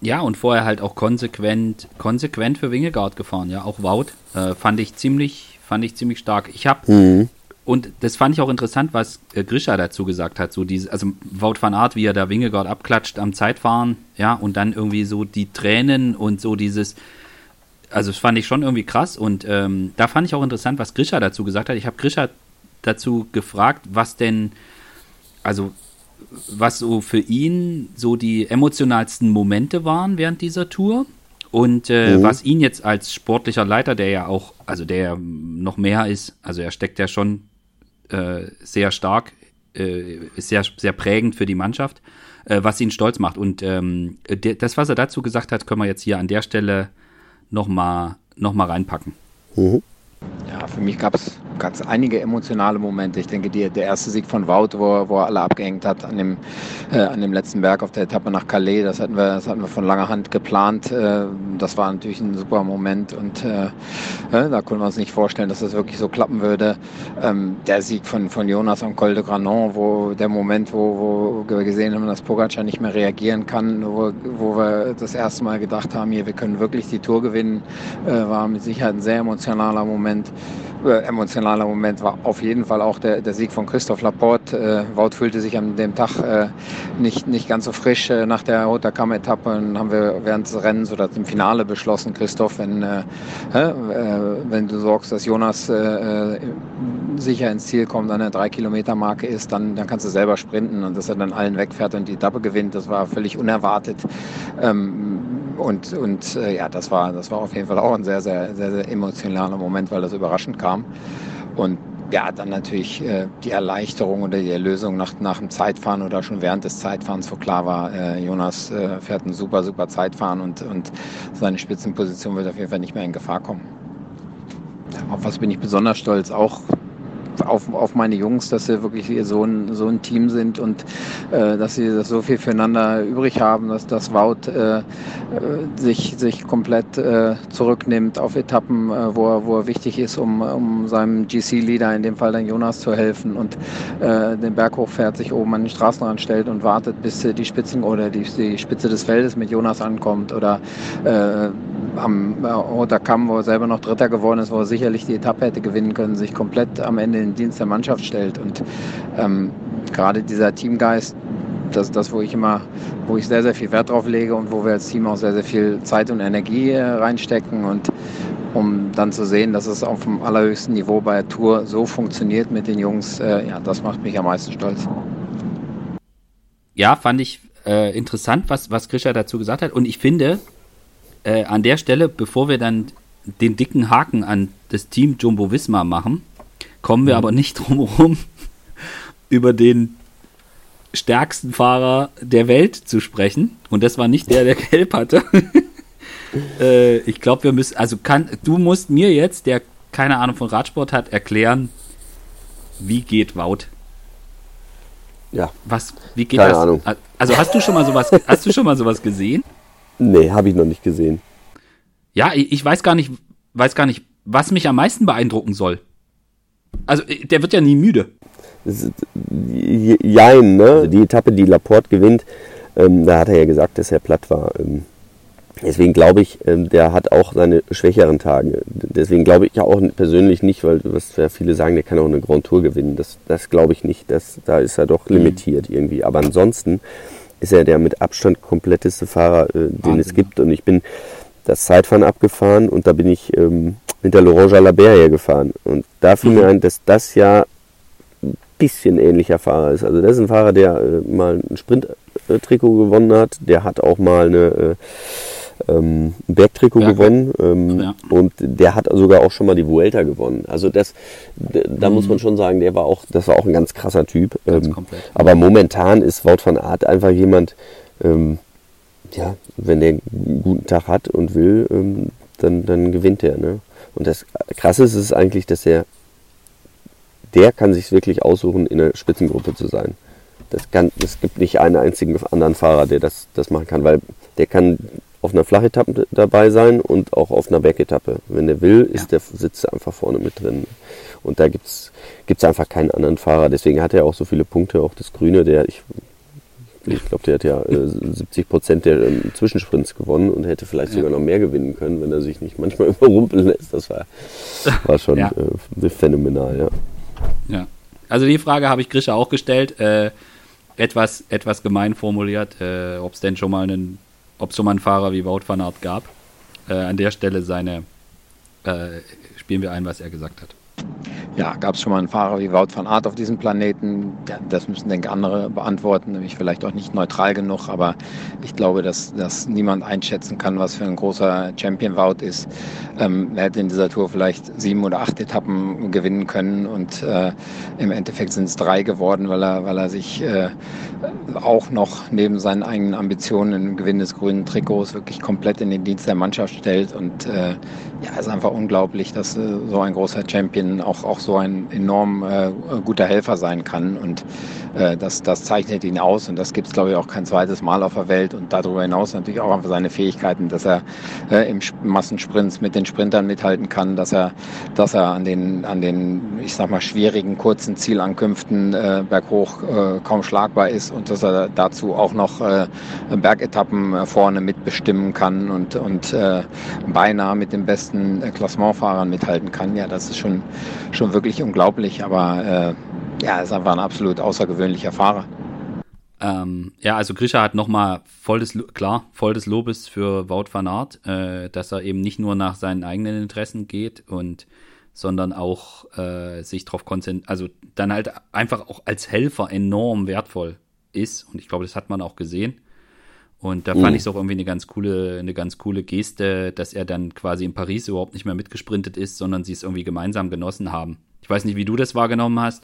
Ja, und vorher halt auch konsequent, konsequent für Wingegaard gefahren, ja, auch Wout. Äh, fand ich ziemlich, fand ich ziemlich stark. Ich habe mhm. und das fand ich auch interessant, was äh, Grisha dazu gesagt hat, so diese, also Wout van Art, wie er da Wingegaard abklatscht am Zeitfahren, ja, und dann irgendwie so die Tränen und so dieses, also das fand ich schon irgendwie krass und ähm, da fand ich auch interessant, was Grisha dazu gesagt hat. Ich habe Grisha dazu gefragt, was denn, also was so für ihn so die emotionalsten Momente waren während dieser Tour und äh, mhm. was ihn jetzt als sportlicher Leiter, der ja auch, also der ja noch mehr ist, also er steckt ja schon äh, sehr stark, äh, ist sehr, sehr prägend für die Mannschaft, äh, was ihn stolz macht. Und ähm, der, das, was er dazu gesagt hat, können wir jetzt hier an der Stelle nochmal noch mal reinpacken. Mhm. Ja, für mich gab es einige emotionale Momente. Ich denke, die, der erste Sieg von Wout, wo, wo er alle abgehängt hat an dem, äh, an dem letzten Berg auf der Etappe nach Calais, das hatten wir, das hatten wir von langer Hand geplant. Äh, das war natürlich ein super Moment und äh, da konnten wir uns nicht vorstellen, dass das wirklich so klappen würde. Ähm, der Sieg von, von Jonas am Col de Granon, wo der Moment, wo, wo wir gesehen haben, dass Pogacar nicht mehr reagieren kann, wo, wo wir das erste Mal gedacht haben, hier, wir können wirklich die Tour gewinnen, äh, war mit Sicherheit ein sehr emotionaler Moment äh, emotionaler Moment war auf jeden Fall auch der, der Sieg von Christoph Laporte. Äh, Wout fühlte sich an dem Tag äh, nicht, nicht ganz so frisch äh, nach der Roter Kamm-Etappe. Dann haben wir während des Rennens oder im Finale beschlossen, Christoph, wenn, äh, äh, wenn du sorgst, dass Jonas äh, sicher ins Ziel kommt, an der 3-Kilometer-Marke ist, dann, dann kannst du selber sprinten und dass er dann allen wegfährt und die Etappe gewinnt, das war völlig unerwartet. Ähm, und und äh, ja, das war, das war auf jeden Fall auch ein sehr, sehr, sehr, sehr emotionaler Moment, weil das überraschend kam. Und ja, dann natürlich äh, die Erleichterung oder die Erlösung nach, nach dem Zeitfahren oder schon während des Zeitfahrens, wo klar war, äh, Jonas äh, fährt ein super, super Zeitfahren und, und seine Spitzenposition wird auf jeden Fall nicht mehr in Gefahr kommen. Auf was bin ich besonders stolz? Auch auf, auf meine Jungs, dass sie wirklich so ein, so ein Team sind und äh, dass sie das so viel füreinander übrig haben, dass das Wout äh, äh, sich, sich komplett äh, zurücknimmt auf Etappen, äh, wo, er, wo er wichtig ist, um, um seinem GC-Leader, in dem Fall dann Jonas, zu helfen und äh, den Berg hochfährt, sich oben an den Straßenrand stellt und wartet, bis die Spitzen oder die, die Spitze des Feldes mit Jonas ankommt oder äh, am Roter Kamm, wo er selber noch Dritter geworden ist, wo er sicherlich die Etappe hätte gewinnen können, sich komplett am Ende in den Dienst der Mannschaft stellt. Und ähm, gerade dieser Teamgeist, das ist das, wo ich immer, wo ich sehr, sehr viel Wert drauf lege und wo wir als Team auch sehr, sehr viel Zeit und Energie äh, reinstecken und um dann zu sehen, dass es auf dem allerhöchsten Niveau bei der Tour so funktioniert mit den Jungs, äh, ja, das macht mich am meisten stolz. Ja, fand ich äh, interessant, was, was Grisha dazu gesagt hat. Und ich finde, äh, an der Stelle, bevor wir dann den dicken Haken an das Team Jumbo Visma machen, kommen wir mhm. aber nicht *laughs* drum herum, über den stärksten Fahrer der Welt zu sprechen. Und das war nicht der, der *laughs* gelb hatte. *laughs* äh, ich glaube, wir müssen, also kann, du musst mir jetzt, der keine Ahnung von Radsport hat, erklären, wie geht Wout? Ja. Was, wie geht keine das? Ahnung. Also hast du schon mal sowas, hast du schon mal sowas gesehen? Nee, habe ich noch nicht gesehen. Ja, ich weiß gar nicht, weiß gar nicht, was mich am meisten beeindrucken soll. Also, der wird ja nie müde. Jein, ne? Also die Etappe, die Laporte gewinnt, ähm, da hat er ja gesagt, dass er platt war. Ähm, deswegen glaube ich, ähm, der hat auch seine schwächeren Tage. Deswegen glaube ich ja auch persönlich nicht, weil was ja viele sagen, der kann auch eine Grand Tour gewinnen. Das, das glaube ich nicht. Das, da ist er doch mhm. limitiert irgendwie. Aber ansonsten ist er der mit Abstand kompletteste Fahrer, äh, den Wahnsinn. es gibt. Und ich bin das Zeitfahren abgefahren und da bin ich ähm, mit der Laurent Jalabert hergefahren. Und da fiel mhm. mir ein, dass das ja ein bisschen ähnlicher Fahrer ist. Also das ist ein Fahrer, der äh, mal ein Sprint-Trikot gewonnen hat. Der hat auch mal eine äh, ähm, Bergtrikot Berg gewonnen ähm, ja. und der hat sogar auch schon mal die Vuelta gewonnen. Also das, da mhm. muss man schon sagen, der war auch, das war auch ein ganz krasser Typ. Ähm, aber momentan ist Wout van Art einfach jemand, ähm, ja, wenn der einen guten Tag hat und will, ähm, dann, dann gewinnt er. Ne? Und das Krasse ist es eigentlich, dass er, der kann sich wirklich aussuchen, in der Spitzengruppe zu sein. Das kann, es gibt nicht einen einzigen anderen Fahrer, der das, das machen kann, weil der kann auf einer Flachetappe dabei sein und auch auf einer Bergetappe. Wenn der will, ist ja. der sitzt einfach vorne mit drin. Und da gibt's gibt's einfach keinen anderen Fahrer. Deswegen hat er auch so viele Punkte. Auch das Grüne, der ich ich glaube, der hat ja äh, 70 Prozent der ähm, Zwischensprints gewonnen und hätte vielleicht ja. sogar noch mehr gewinnen können, wenn er sich nicht manchmal *laughs* überrumpeln lässt. Das war, war schon ja. äh, phänomenal, ja. Ja. Also die Frage habe ich Grisha auch gestellt. Äh, etwas, etwas gemein formuliert, äh, ob es denn schon mal einen ob schon mal einen Fahrer wie Wout van Aert gab. Äh, an der Stelle seine, äh, spielen wir ein, was er gesagt hat. Ja, gab es schon mal einen Fahrer wie Wout van Aert auf diesem Planeten? Das müssen, denke ich, andere beantworten. Nämlich vielleicht auch nicht neutral genug, aber ich glaube, dass, dass niemand einschätzen kann, was für ein großer Champion Wout ist. Ähm, er hätte in dieser Tour vielleicht sieben oder acht Etappen gewinnen können und äh, im Endeffekt sind es drei geworden, weil er, weil er sich äh, auch noch neben seinen eigenen Ambitionen im Gewinn des grünen Trikots wirklich komplett in den Dienst der Mannschaft stellt. Und äh, ja, es ist einfach unglaublich, dass äh, so ein großer Champion auch, auch so ein enorm äh, guter Helfer sein kann. Und äh, das, das zeichnet ihn aus. Und das gibt es, glaube ich, auch kein zweites Mal auf der Welt. Und darüber hinaus natürlich auch einfach seine Fähigkeiten, dass er äh, im Massensprints mit den Sprintern mithalten kann, dass er, dass er an den, an den, ich sag mal, schwierigen, kurzen Zielankünften äh, berghoch äh, kaum schlagbar ist und dass er dazu auch noch äh, Bergetappen äh, vorne mitbestimmen kann und, und äh, beinahe mit den besten äh, Klassementfahrern mithalten kann. Ja, das ist schon, schon wirklich unglaublich, aber äh, ja, ist einfach ein absolut außergewöhnlicher Fahrer. Ähm, ja, also Grisha hat nochmal voll des, klar, voll des Lobes für Wout van Aert, äh, dass er eben nicht nur nach seinen eigenen Interessen geht und sondern auch äh, sich darauf konzentriert, also dann halt einfach auch als Helfer enorm wertvoll ist. Und ich glaube, das hat man auch gesehen. Und da fand mhm. ich es auch irgendwie eine ganz coole, eine ganz coole Geste, dass er dann quasi in Paris überhaupt nicht mehr mitgesprintet ist, sondern sie es irgendwie gemeinsam genossen haben. Ich weiß nicht, wie du das wahrgenommen hast,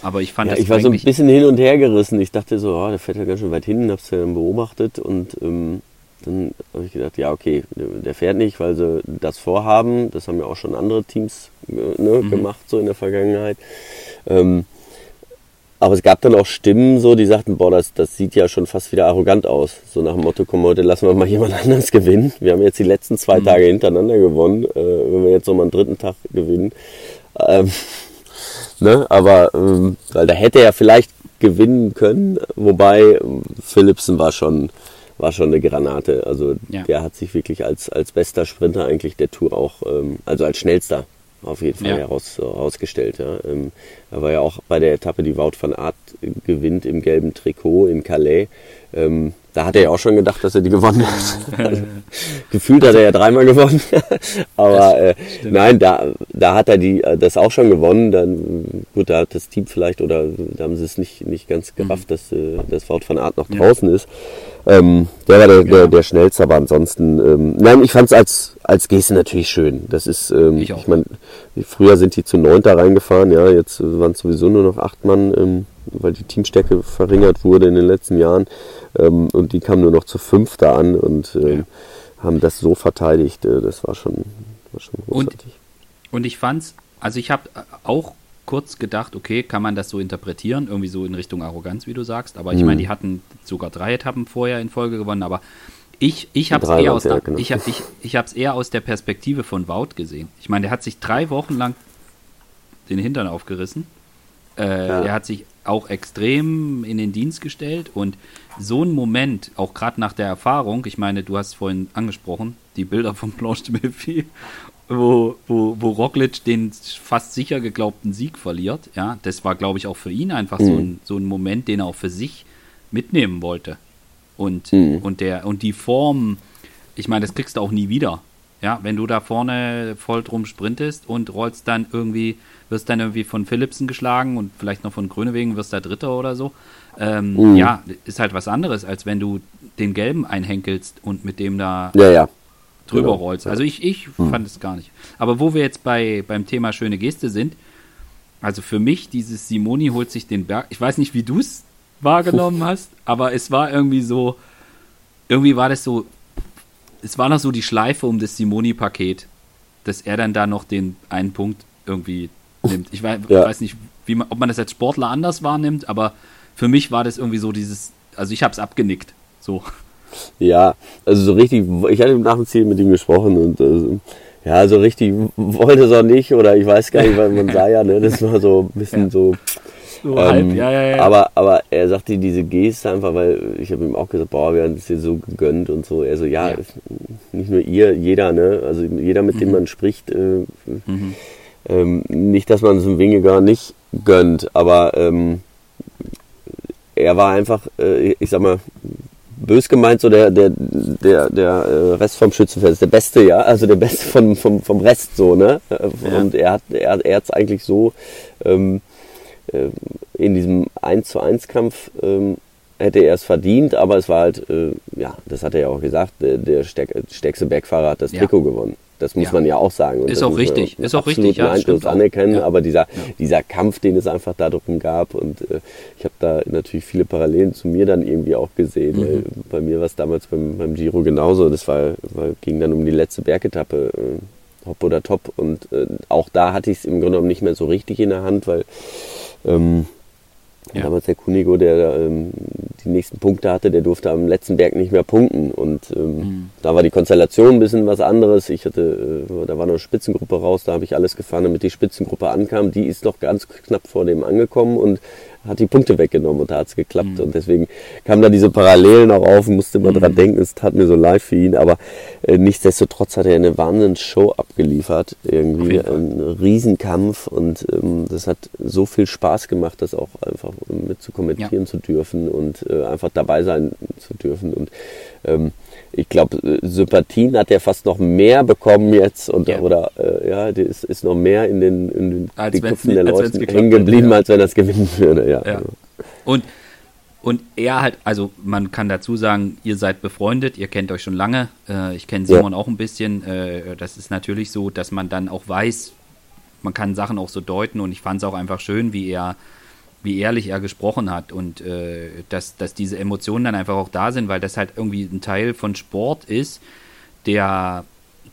aber ich fand ja, das ich war so ein bisschen hin und her gerissen. Ich dachte so, oh, der fährt ja ganz schön weit hin, hab's ja dann beobachtet und ähm, dann habe ich gedacht, ja, okay, der fährt nicht, weil sie das vorhaben. Das haben ja auch schon andere Teams äh, ne, mhm. gemacht, so in der Vergangenheit. Ähm, aber es gab dann auch Stimmen, so, die sagten, boah, das, das sieht ja schon fast wieder arrogant aus. So nach dem Motto, komm, heute lassen wir mal *laughs* jemand anders gewinnen. Wir haben jetzt die letzten zwei mhm. Tage hintereinander gewonnen. Äh, wenn wir jetzt nochmal einen dritten Tag gewinnen. Ähm, *laughs* ne? Aber ähm, weil da hätte er vielleicht gewinnen können. Wobei Philipsen war schon, war schon eine Granate. Also ja. der hat sich wirklich als, als bester Sprinter eigentlich der Tour auch, ähm, also als schnellster auf jeden Fall ja. heraus, herausgestellt. Ja. Ähm, er war ja auch bei der Etappe, die Wout van Aert gewinnt im gelben Trikot in Calais. Ähm, da hat er ja auch schon gedacht, dass er die gewonnen hat. Also, *laughs* gefühlt hat er ja dreimal gewonnen. *laughs* Aber äh, nein, da, da hat er die, äh, das auch schon gewonnen. Dann, gut, da hat das Team vielleicht oder da haben sie es nicht, nicht ganz gerafft, mhm. dass äh, das Wort von Art noch draußen ja. ist. Ähm, der war der, der, der, schnellste, aber ansonsten, ähm, nein, ich fand es als, als Geste natürlich schön. Das ist, ähm, ich, ich meine, früher sind die zu neunter reingefahren, ja, jetzt waren es sowieso nur noch acht Mann. Ähm, weil die Teamstärke verringert wurde in den letzten Jahren. Ähm, und die kamen nur noch zu fünfter an und ähm, ja. haben das so verteidigt. Äh, das war schon, war schon großartig. Und, und ich fand's, also ich habe auch kurz gedacht, okay, kann man das so interpretieren, irgendwie so in Richtung Arroganz, wie du sagst. Aber ich mhm. meine, die hatten sogar drei Etappen vorher in Folge gewonnen, aber ich, ich habe es eher, aus der, genau. ich, ich, ich eher aus der Perspektive von Wout gesehen. Ich meine, der hat sich drei Wochen lang den Hintern aufgerissen. Äh, ja. Der hat sich auch extrem in den Dienst gestellt und so ein Moment, auch gerade nach der Erfahrung, ich meine, du hast vorhin angesprochen, die Bilder von Blanche de Melfi, wo, wo, wo Roglic den fast sicher geglaubten Sieg verliert, ja, das war, glaube ich, auch für ihn einfach mhm. so, ein, so ein Moment, den er auch für sich mitnehmen wollte. Und, mhm. und, der, und die Form, ich meine, das kriegst du auch nie wieder. Ja, wenn du da vorne voll drum sprintest und rollst dann irgendwie, wirst dann irgendwie von Philipsen geschlagen und vielleicht noch von Grönewegen wirst da Dritter oder so. Ähm, mhm. Ja, ist halt was anderes, als wenn du den Gelben einhenkelst und mit dem da ja, ja. Drüber genau. rollst. Also ich, ich mhm. fand es gar nicht. Aber wo wir jetzt bei, beim Thema schöne Geste sind, also für mich, dieses Simoni holt sich den Berg, ich weiß nicht, wie du es wahrgenommen hast, aber es war irgendwie so, irgendwie war das so es war noch so die Schleife um das Simoni-Paket, dass er dann da noch den einen Punkt irgendwie nimmt. Ich weiß, ja. weiß nicht, man, ob man das als Sportler anders wahrnimmt, aber für mich war das irgendwie so dieses, also ich habe es abgenickt. So. Ja, also so richtig, ich hatte nach dem Ziel mit ihm gesprochen und äh, ja, so richtig wollte es auch nicht oder ich weiß gar nicht, weil man sah ja, ne, das war so ein bisschen ja. so so ähm, halb, ja, ja, ja. Aber, aber er sagte diese Geste einfach, weil ich habe ihm auch gesagt, boah, wir haben es dir so gegönnt und so. Er so, ja, ja. nicht nur ihr, jeder, ne? Also jeder, mit mhm. dem man spricht, äh, mhm. ähm, nicht, dass man es im Winge gar nicht gönnt, aber ähm, er war einfach, äh, ich sag mal, bös gemeint, so der, der, der, der äh, Rest vom Schützenfest ist der Beste, ja, also der Beste vom, vom, vom Rest so, ne? Ja. Und er hat er, er hat's eigentlich so ähm, äh, in diesem 1 zu 1 Kampf ähm, hätte er es verdient, aber es war halt, äh, ja, das hat er ja auch gesagt, der, der stärkste Bergfahrer hat das ja. Trikot gewonnen. Das muss ja. man ja auch sagen. Und ist auch richtig. Ist auch richtig. Ja, Einfluss anerkennen. Ja. Aber dieser, ja. dieser Kampf, den es einfach darum gab, und äh, ich habe da natürlich viele Parallelen zu mir dann irgendwie auch gesehen. Mhm. bei mir war es damals beim, beim Giro genauso. Das war, war, ging dann um die letzte Bergetappe. Äh, Hop oder Top. Und äh, auch da hatte ich es im Grunde genommen nicht mehr so richtig in der Hand, weil ähm, ja. Damals der Kunigo, der ähm, die nächsten Punkte hatte, der durfte am letzten Berg nicht mehr punkten. Und ähm, mhm. da war die Konstellation ein bisschen was anderes. Ich hatte, äh, da war noch eine Spitzengruppe raus, da habe ich alles gefahren, damit die Spitzengruppe ankam. Die ist noch ganz knapp vor dem angekommen und hat die Punkte weggenommen und da hat es geklappt. Mhm. Und deswegen kamen da diese Parallelen auch auf und musste immer mhm. dran denken, es tat mir so leid für ihn. Aber äh, nichtsdestotrotz hat er eine Wahnsinns-Show abgeliefert. Irgendwie ein Riesenkampf und ähm, das hat so viel Spaß gemacht, das auch einfach mit zu kommentieren ja. zu dürfen und äh, einfach dabei sein zu dürfen. Und ähm, ich glaube, äh, Sympathien hat er fast noch mehr bekommen jetzt und ja. oder äh, ja, die ist, ist noch mehr in den, in den als die Köpfen der Leute hängen geblieben, ja. als wenn er es gewinnen würde. Ja. ja. Und und er halt, also man kann dazu sagen, ihr seid befreundet, ihr kennt euch schon lange. Äh, ich kenne Simon auch ein bisschen. Äh, das ist natürlich so, dass man dann auch weiß, man kann Sachen auch so deuten und ich fand es auch einfach schön, wie er wie ehrlich er gesprochen hat und äh, dass, dass diese Emotionen dann einfach auch da sind, weil das halt irgendwie ein Teil von Sport ist, der,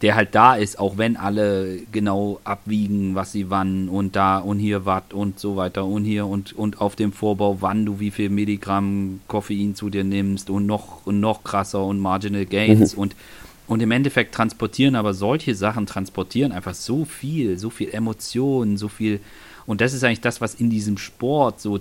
der halt da ist, auch wenn alle genau abwiegen, was sie wann und da und hier Watt und so weiter und hier und, und auf dem Vorbau, wann du wie viel Milligramm Koffein zu dir nimmst und noch und noch krasser und Marginal Gains mhm. und und im Endeffekt transportieren aber solche Sachen transportieren einfach so viel, so viel Emotionen, so viel und das ist eigentlich das, was in diesem Sport so,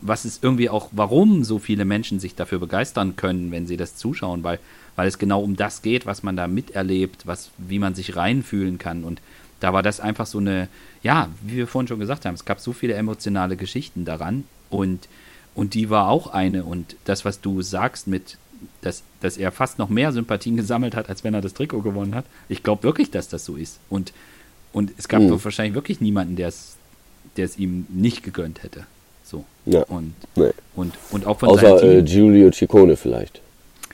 was ist irgendwie auch, warum so viele Menschen sich dafür begeistern können, wenn sie das zuschauen, weil, weil es genau um das geht, was man da miterlebt, was, wie man sich reinfühlen kann. Und da war das einfach so eine, ja, wie wir vorhin schon gesagt haben, es gab so viele emotionale Geschichten daran und, und die war auch eine. Und das, was du sagst mit, dass, dass er fast noch mehr Sympathien *laughs* gesammelt hat, als wenn er das Trikot gewonnen hat, ich glaube wirklich, dass das so ist. Und, und es gab mhm. wahrscheinlich wirklich niemanden, der es der es ihm nicht gegönnt hätte. So. Ja. Und, nee. und, und auch von Außer seinem Team. Äh, Giulio Ciccone vielleicht.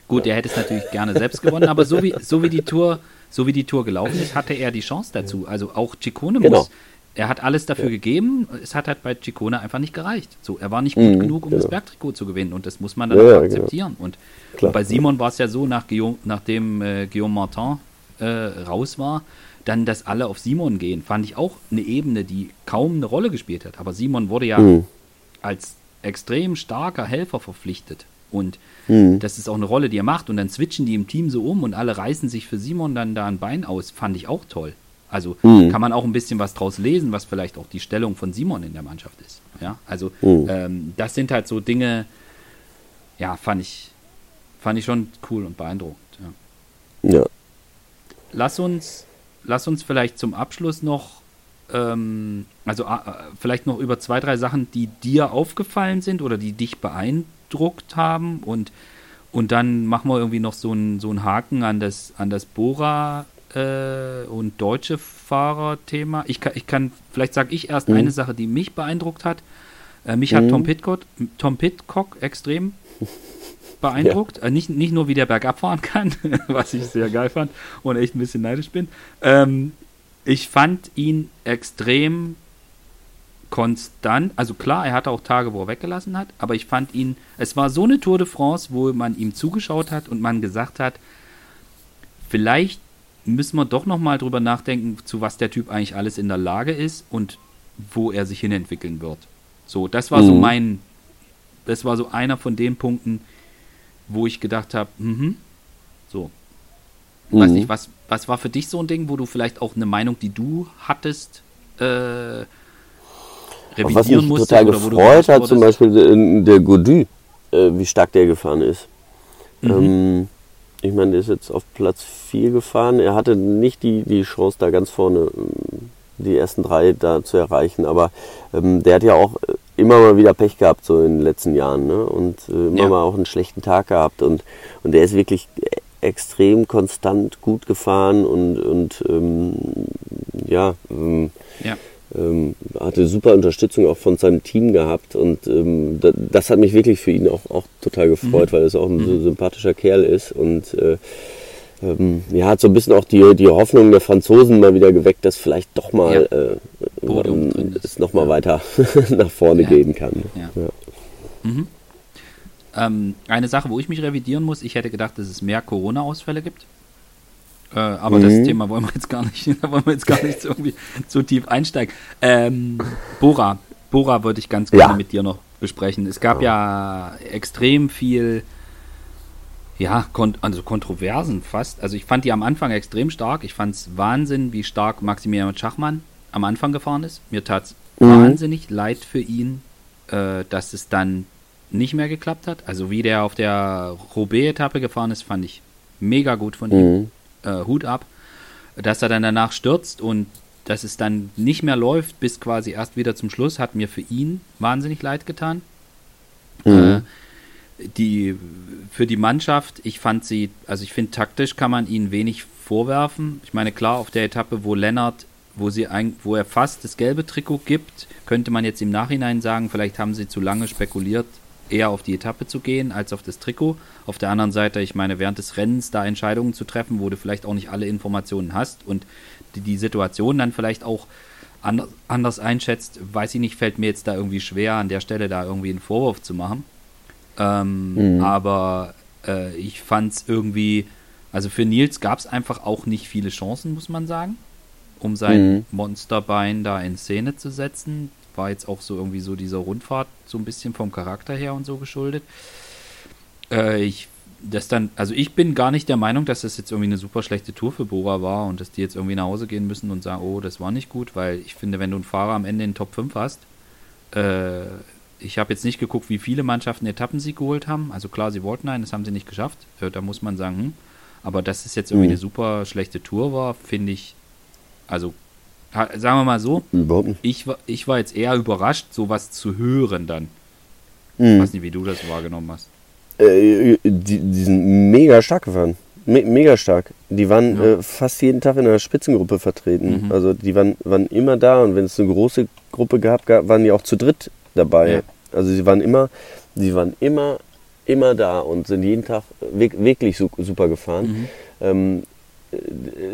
Gut, er hätte es natürlich gerne selbst gewonnen, aber so wie, so wie die Tour, so wie die Tour gelaufen ist, hatte er die Chance dazu. Also auch Ciccone genau. muss. Er hat alles dafür ja. gegeben, es hat halt bei Ciccone einfach nicht gereicht. So, er war nicht gut mhm, genug, um genau. das Bergtrikot zu gewinnen und das muss man dann ja, auch akzeptieren. Genau. Und, und, bei Simon war es ja so, nach Guillaume, nachdem äh, Guillaume Martin äh, raus war, dann, dass alle auf Simon gehen, fand ich auch eine Ebene, die kaum eine Rolle gespielt hat. Aber Simon wurde ja mhm. als extrem starker Helfer verpflichtet. Und mhm. das ist auch eine Rolle, die er macht. Und dann switchen die im Team so um und alle reißen sich für Simon dann da ein Bein aus. Fand ich auch toll. Also mhm. kann man auch ein bisschen was draus lesen, was vielleicht auch die Stellung von Simon in der Mannschaft ist. Ja, also mhm. ähm, das sind halt so Dinge, ja, fand ich, fand ich schon cool und beeindruckend. Ja. ja. Lass uns lass uns vielleicht zum Abschluss noch, ähm, also äh, vielleicht noch über zwei, drei Sachen, die dir aufgefallen sind oder die dich beeindruckt haben und, und dann machen wir irgendwie noch so einen so Haken an das, an das Bora äh, und deutsche Fahrer-Thema. Ich kann, ich kann, vielleicht sage ich erst mhm. eine Sache, die mich beeindruckt hat. Äh, mich mhm. hat Tom Pitcock, Tom Pitcock extrem beeindruckt. Ja. Äh, nicht, nicht nur, wie der bergab fahren kann, *laughs* was ich sehr geil fand und echt ein bisschen neidisch bin. Ähm, ich fand ihn extrem konstant. Also klar, er hatte auch Tage, wo er weggelassen hat, aber ich fand ihn, es war so eine Tour de France, wo man ihm zugeschaut hat und man gesagt hat, vielleicht müssen wir doch nochmal drüber nachdenken, zu was der Typ eigentlich alles in der Lage ist und wo er sich hinentwickeln wird. So, das war mhm. so mein, das war so einer von den Punkten, wo ich gedacht habe, mhm, so. Mhm. Weiß nicht, was, was war für dich so ein Ding, wo du vielleicht auch eine Meinung, die du hattest, äh, revidieren was mich total gefreut hat, zum Beispiel der Godu, äh, wie stark der gefahren ist. Mhm. Ähm, ich meine, der ist jetzt auf Platz 4 gefahren. Er hatte nicht die, die Chance, da ganz vorne ähm, die ersten drei da zu erreichen, aber ähm, der hat ja auch immer mal wieder Pech gehabt, so in den letzten Jahren, ne? Und äh, immer ja. mal auch einen schlechten Tag gehabt. Und, und der ist wirklich extrem konstant gut gefahren und, und ähm, ja, ähm, ja. Ähm, hatte super Unterstützung auch von seinem Team gehabt und ähm, das, das, hat mich wirklich für ihn auch, auch total gefreut, mhm. weil er auch ein mhm. so sympathischer Kerl ist und äh, ähm, ja, hat so ein bisschen auch die, die Hoffnung der Franzosen mal wieder geweckt, dass vielleicht doch mal ja. äh, ähm, es nochmal ja. weiter *laughs* nach vorne ja. gehen kann. Mhm. Ähm, eine Sache, wo ich mich revidieren muss, ich hätte gedacht, dass es mehr Corona-Ausfälle gibt. Äh, aber mhm. das Thema wollen wir jetzt gar nicht, *laughs* da wollen wir jetzt gar nicht so irgendwie zu tief einsteigen. Ähm, Bora, Bora würde ich ganz gerne mit dir noch besprechen. Es gab ja extrem viel ja, kont also Kontroversen fast. Also ich fand die am Anfang extrem stark. Ich fand es Wahnsinn, wie stark Maximilian Schachmann am Anfang gefahren ist. Mir tat es mhm. wahnsinnig leid für ihn, äh, dass es dann nicht mehr geklappt hat. Also wie der auf der Roubaix-Etappe gefahren ist, fand ich mega gut von ihm. Mhm. Äh, Hut ab. Dass er dann danach stürzt und dass es dann nicht mehr läuft, bis quasi erst wieder zum Schluss, hat mir für ihn wahnsinnig leid getan. Mhm. Äh, die für die Mannschaft, ich fand sie, also ich finde taktisch kann man ihnen wenig vorwerfen. Ich meine, klar, auf der Etappe, wo Lennart, wo sie ein, wo er fast das gelbe Trikot gibt, könnte man jetzt im Nachhinein sagen, vielleicht haben sie zu lange spekuliert, eher auf die Etappe zu gehen als auf das Trikot. Auf der anderen Seite, ich meine, während des Rennens da Entscheidungen zu treffen, wo du vielleicht auch nicht alle Informationen hast und die, die Situation dann vielleicht auch anders, anders einschätzt, weiß ich nicht, fällt mir jetzt da irgendwie schwer, an der Stelle da irgendwie einen Vorwurf zu machen. Ähm, mhm. Aber äh, ich fand es irgendwie, also für Nils gab es einfach auch nicht viele Chancen, muss man sagen, um sein mhm. Monsterbein da in Szene zu setzen. War jetzt auch so irgendwie so dieser Rundfahrt so ein bisschen vom Charakter her und so geschuldet. Äh, ich das dann, also ich bin gar nicht der Meinung, dass das jetzt irgendwie eine super schlechte Tour für Bora war und dass die jetzt irgendwie nach Hause gehen müssen und sagen, oh, das war nicht gut, weil ich finde, wenn du einen Fahrer am Ende in den Top 5 hast, äh, ich habe jetzt nicht geguckt, wie viele Mannschaften Etappensieg geholt haben. Also klar, sie wollten einen, das haben sie nicht geschafft. Äh, da muss man sagen, hm. aber dass es jetzt irgendwie mhm. eine super schlechte Tour war, finde ich, also sagen wir mal so, ich, ich war jetzt eher überrascht, sowas zu hören dann. Mhm. Ich weiß nicht, wie du das wahrgenommen hast. Äh, die, die sind mega stark gefahren. Me mega stark. Die waren ja. äh, fast jeden Tag in einer Spitzengruppe vertreten. Mhm. Also die waren, waren immer da und wenn es eine große Gruppe gab, gab, waren die auch zu dritt dabei. Ja. Also sie waren immer, sie waren immer, immer da und sind jeden Tag wirklich super gefahren. Mhm. Ähm,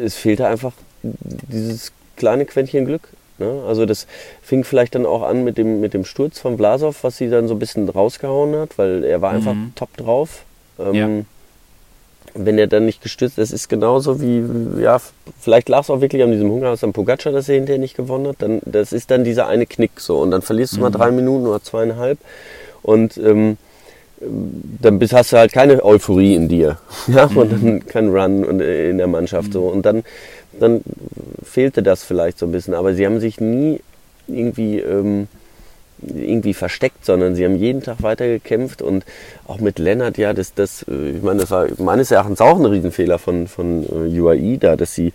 es fehlte einfach dieses kleine Quäntchen Glück. Ne? Also das fing vielleicht dann auch an mit dem, mit dem Sturz von Vlasov, was sie dann so ein bisschen rausgehauen hat, weil er war einfach mhm. top drauf. Ähm, wenn er dann nicht gestützt, das ist genauso wie, ja, vielleicht lag es auch wirklich an diesem Hunger aus am Pogacar, dass er hinterher nicht gewonnen hat, dann, das ist dann dieser eine Knick so und dann verlierst du mhm. mal drei Minuten oder zweieinhalb und ähm, dann bist, hast du halt keine Euphorie in dir, *laughs* ja, mhm. und dann kein Run und, äh, in der Mannschaft mhm. so und dann, dann fehlte das vielleicht so ein bisschen, aber sie haben sich nie irgendwie, ähm, irgendwie versteckt, sondern sie haben jeden Tag weiter gekämpft und auch mit Lennart, ja, das, das, äh, ich meine, das war meines Erachtens auch ein Riesenfehler von, von äh, UAE da, dass sie,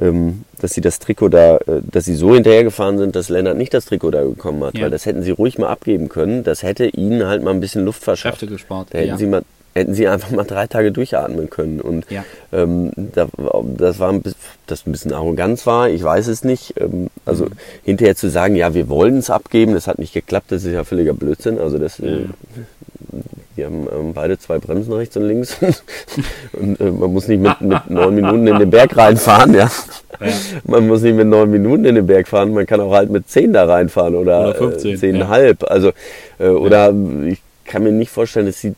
ähm, dass sie das Trikot da, äh, dass sie so hinterhergefahren sind, dass Lennart nicht das Trikot da bekommen hat, ja. weil das hätten sie ruhig mal abgeben können. Das hätte ihnen halt mal ein bisschen Luft verschafft. Kräfte gespart. Da hätten ja. sie mal hätten sie einfach mal drei Tage durchatmen können. Und ja. ähm, da, das war ein bisschen, das ein bisschen Arroganz war, ich weiß es nicht. Ähm, also mhm. hinterher zu sagen, ja, wir wollen es abgeben, das hat nicht geklappt, das ist ja völliger Blödsinn. Also das, mhm. äh, die haben ähm, beide zwei Bremsen rechts und links. *laughs* und äh, man muss nicht mit, mit *laughs* neun Minuten in den Berg reinfahren, ja. ja. Man muss nicht mit neun Minuten in den Berg fahren, man kann auch halt mit zehn da reinfahren oder, oder 15, äh, zehneinhalb. Ja. Also, äh, oder ich kann mir nicht vorstellen, dass sie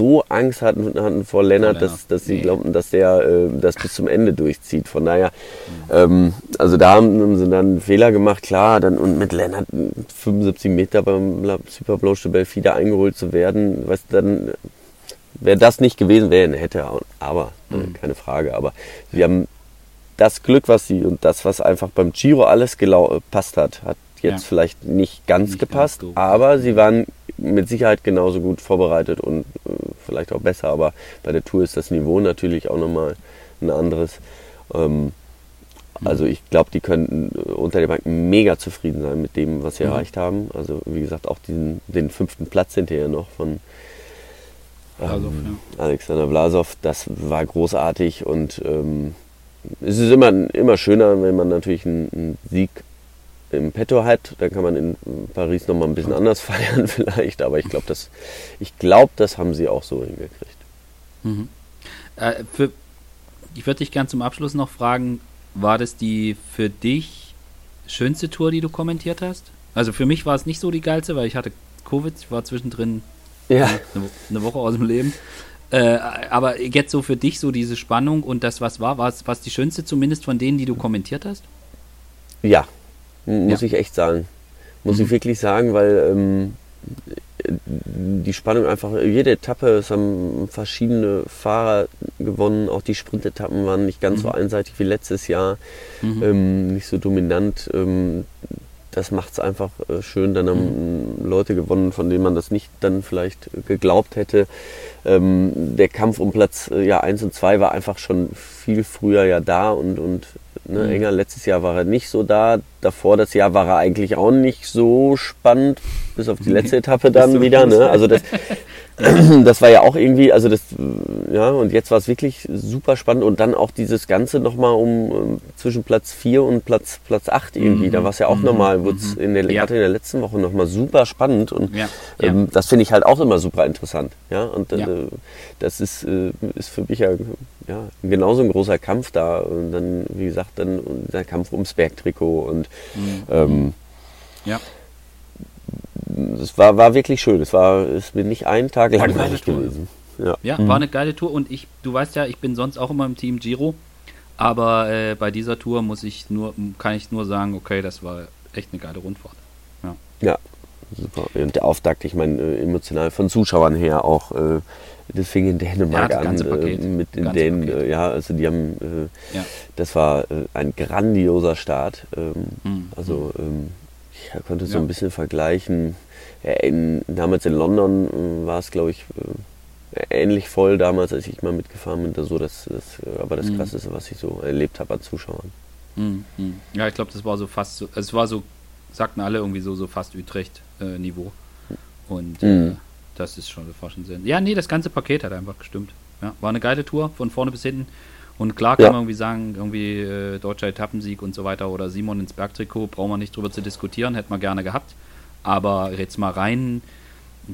so Angst hatten, hatten vor Lennart, dass, dass sie nee. glaubten, dass der äh, das bis zum Ende durchzieht. Von daher, mhm. ähm, also da haben sie dann einen Fehler gemacht, klar, dann und mit Lennart 75 Meter beim Super Blanche Belfi da eingeholt zu werden, was dann wäre das nicht gewesen, wäre hätte aber äh, mhm. keine Frage. Aber sie haben das Glück, was sie und das, was einfach beim Giro alles gepasst hat, hat jetzt ja. vielleicht nicht ganz nicht gepasst, ganz aber sie waren mit Sicherheit genauso gut vorbereitet und äh, vielleicht auch besser, aber bei der Tour ist das Niveau natürlich auch nochmal ein anderes. Ähm, Also ich glaube, die könnten äh, unter der Bank mega zufrieden sein mit dem, was sie mhm. erreicht haben. Also wie gesagt, auch diesen, den fünften Platz hinterher noch von ähm, ja. Alexander Blasov. Das war großartig und ähm, es ist immer, immer schöner, wenn man natürlich einen, einen Sieg im Petto hat. Dann kann man in Paris nochmal ein bisschen anders *laughs* feiern vielleicht. Aber ich glaube, das, glaub, das haben sie auch so hingekriegt. Mhm. Äh, für, ich würde dich gern zum Abschluss noch fragen, war das die für dich schönste Tour, die du kommentiert hast? Also für mich war es nicht so die geilste, weil ich hatte Covid, ich war zwischendrin ja. eine, eine Woche aus dem Leben. Äh, aber jetzt so für dich so diese Spannung und das, was war, war es die schönste zumindest von denen, die du kommentiert hast? Ja, muss ja. ich echt sagen. Muss mhm. ich wirklich sagen, weil ähm, die Spannung einfach, jede Etappe, es haben verschiedene Fahrer gewonnen, auch die Sprintetappen waren nicht ganz mhm. so einseitig wie letztes Jahr, mhm. ähm, nicht so dominant. Ähm, das macht es einfach äh, schön. Dann haben mhm. Leute gewonnen, von denen man das nicht dann vielleicht geglaubt hätte. Ähm, der Kampf um Platz äh, ja, 1 und 2 war einfach schon viel früher ja da und, und ne, mhm. Enger letztes Jahr war er nicht so da. Davor das Jahr war er eigentlich auch nicht so spannend, bis auf die letzte Etappe dann wieder. Ne? Also das, *clears throat* das war ja auch irgendwie, also das, ja, und jetzt war es wirklich super spannend und dann auch dieses Ganze nochmal um, um zwischen Platz 4 und Platz, Platz 8 irgendwie, mhm. da war es ja auch mhm. nochmal, wurde es in der, ja. in der letzten Woche nochmal super spannend und ja. Ähm, das finde ich halt auch immer super interessant, ja, und äh, das ist, äh, ist für mich ja, ja genauso ein großer Kampf da und dann, wie gesagt, dann der Kampf ums Bergtrikot und mhm. ähm, ja es war, war wirklich schön. Es war ist mir nicht einen Tag langweilig gewesen. Ja, ja mhm. war eine geile Tour und ich, du weißt ja, ich bin sonst auch immer im Team Giro, aber äh, bei dieser Tour muss ich nur, kann ich nur sagen, okay, das war echt eine geile Rundfahrt. Ja, ja super. Und der Auftakt, ich meine, äh, emotional von Zuschauern her auch. Äh, das fing in Dänemark ja, an äh, mit den Dänen. Äh, ja, also die haben, äh, ja. das war äh, ein grandioser Start. Ähm, mhm. Also ähm, ich konnte so ja. ein bisschen vergleichen. In, damals in London äh, war es, glaube ich, äh, ähnlich voll damals, als ich mal mitgefahren bin. So das, das aber das mhm. Krasseste, was ich so erlebt habe an Zuschauern. Mhm. Ja, ich glaube, das war so fast so, es war so, sagten alle irgendwie so, so fast Utrecht-Niveau. Und äh, das ist schon, schon sehr. Ja, nee, das ganze Paket hat einfach gestimmt. Ja, war eine geile Tour, von vorne bis hinten. Und klar kann ja. man irgendwie sagen, irgendwie äh, deutscher Etappensieg und so weiter oder Simon ins Bergtrikot, brauchen wir nicht drüber zu diskutieren, hätten wir gerne gehabt. Aber jetzt mal rein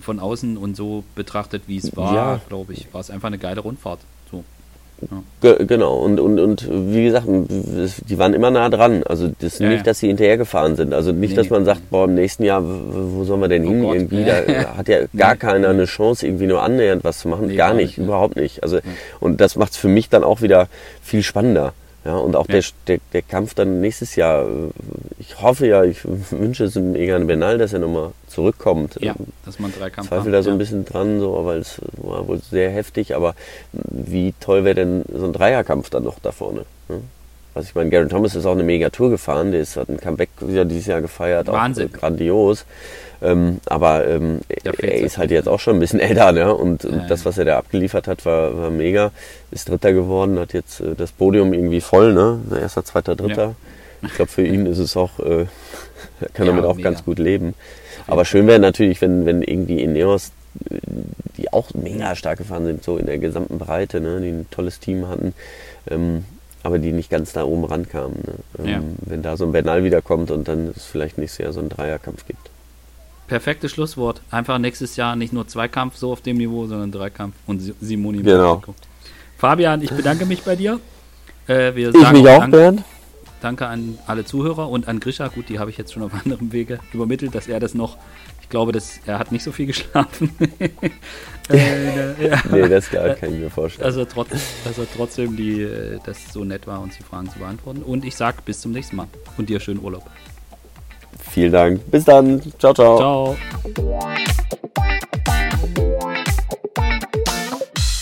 von außen und so betrachtet, wie es war, ja. glaube ich, war es einfach eine geile Rundfahrt. Ja. Genau, und, und, und wie gesagt, die waren immer nah dran. Also das ist ja, nicht, dass sie hinterher gefahren sind. Also nicht, nee, dass man sagt, boah, im nächsten Jahr, wo sollen wir denn oh hin? Gott. Irgendwie, da hat ja gar nee. keiner eine Chance, irgendwie nur annähernd was zu machen. Gar nicht, nicht überhaupt nicht. Also, und das macht es für mich dann auch wieder viel spannender. Ja, und auch ja. Der, der, der Kampf dann nächstes Jahr, äh, ich hoffe ja, ich *laughs* wünsche es dem Egan Bernal, dass er nochmal zurückkommt. Ja, dass man drei Kampf Zweifel da so ein bisschen dran, so, weil es war wohl sehr heftig, aber wie toll wäre denn so ein Dreierkampf dann noch da vorne? Ne? Also ich meine, Garen Thomas ist auch eine mega Tour gefahren, der ist, hat ein Comeback wieder dieses Jahr gefeiert, Wahnsinn. auch grandios. Ähm, aber ähm, er ist halt jetzt auch schon ein bisschen *laughs* älter, ne? Und, und ja, das, was er da abgeliefert hat, war, war mega. Ist Dritter geworden, hat jetzt äh, das Podium irgendwie voll, ne? Erster, zweiter, dritter. Ja. Ich glaube, für ihn ist es auch, äh, *laughs* er kann damit auch mega. ganz gut leben. Aber schön wäre natürlich, wenn, wenn irgendwie Ineos, die auch mega stark gefahren sind, so in der gesamten Breite, ne? die ein tolles Team hatten, ähm, aber die nicht ganz da oben rankamen. Ne? Ähm. Wenn da so ein Bernal wiederkommt und dann es vielleicht nächstes Jahr so einen Dreierkampf gibt perfektes Schlusswort. Einfach nächstes Jahr nicht nur Zweikampf so auf dem Niveau, sondern Dreikampf und Simoni. Genau. Fabian, ich bedanke mich bei dir. Äh, wir ich mich auch, danke, Bernd. Danke an alle Zuhörer und an Grisha. Gut, die habe ich jetzt schon auf *laughs* anderem Wege übermittelt, dass er das noch. Ich glaube, dass er hat nicht so viel geschlafen. *laughs* äh, ja. Nee, das kann ich mir vorstellen. Also trotz, dass er trotzdem die, äh, das so nett war, uns die Fragen zu beantworten. Und ich sage bis zum nächsten Mal und dir schönen Urlaub. Vielen Dank. Bis dann. Ciao, ciao. Ciao.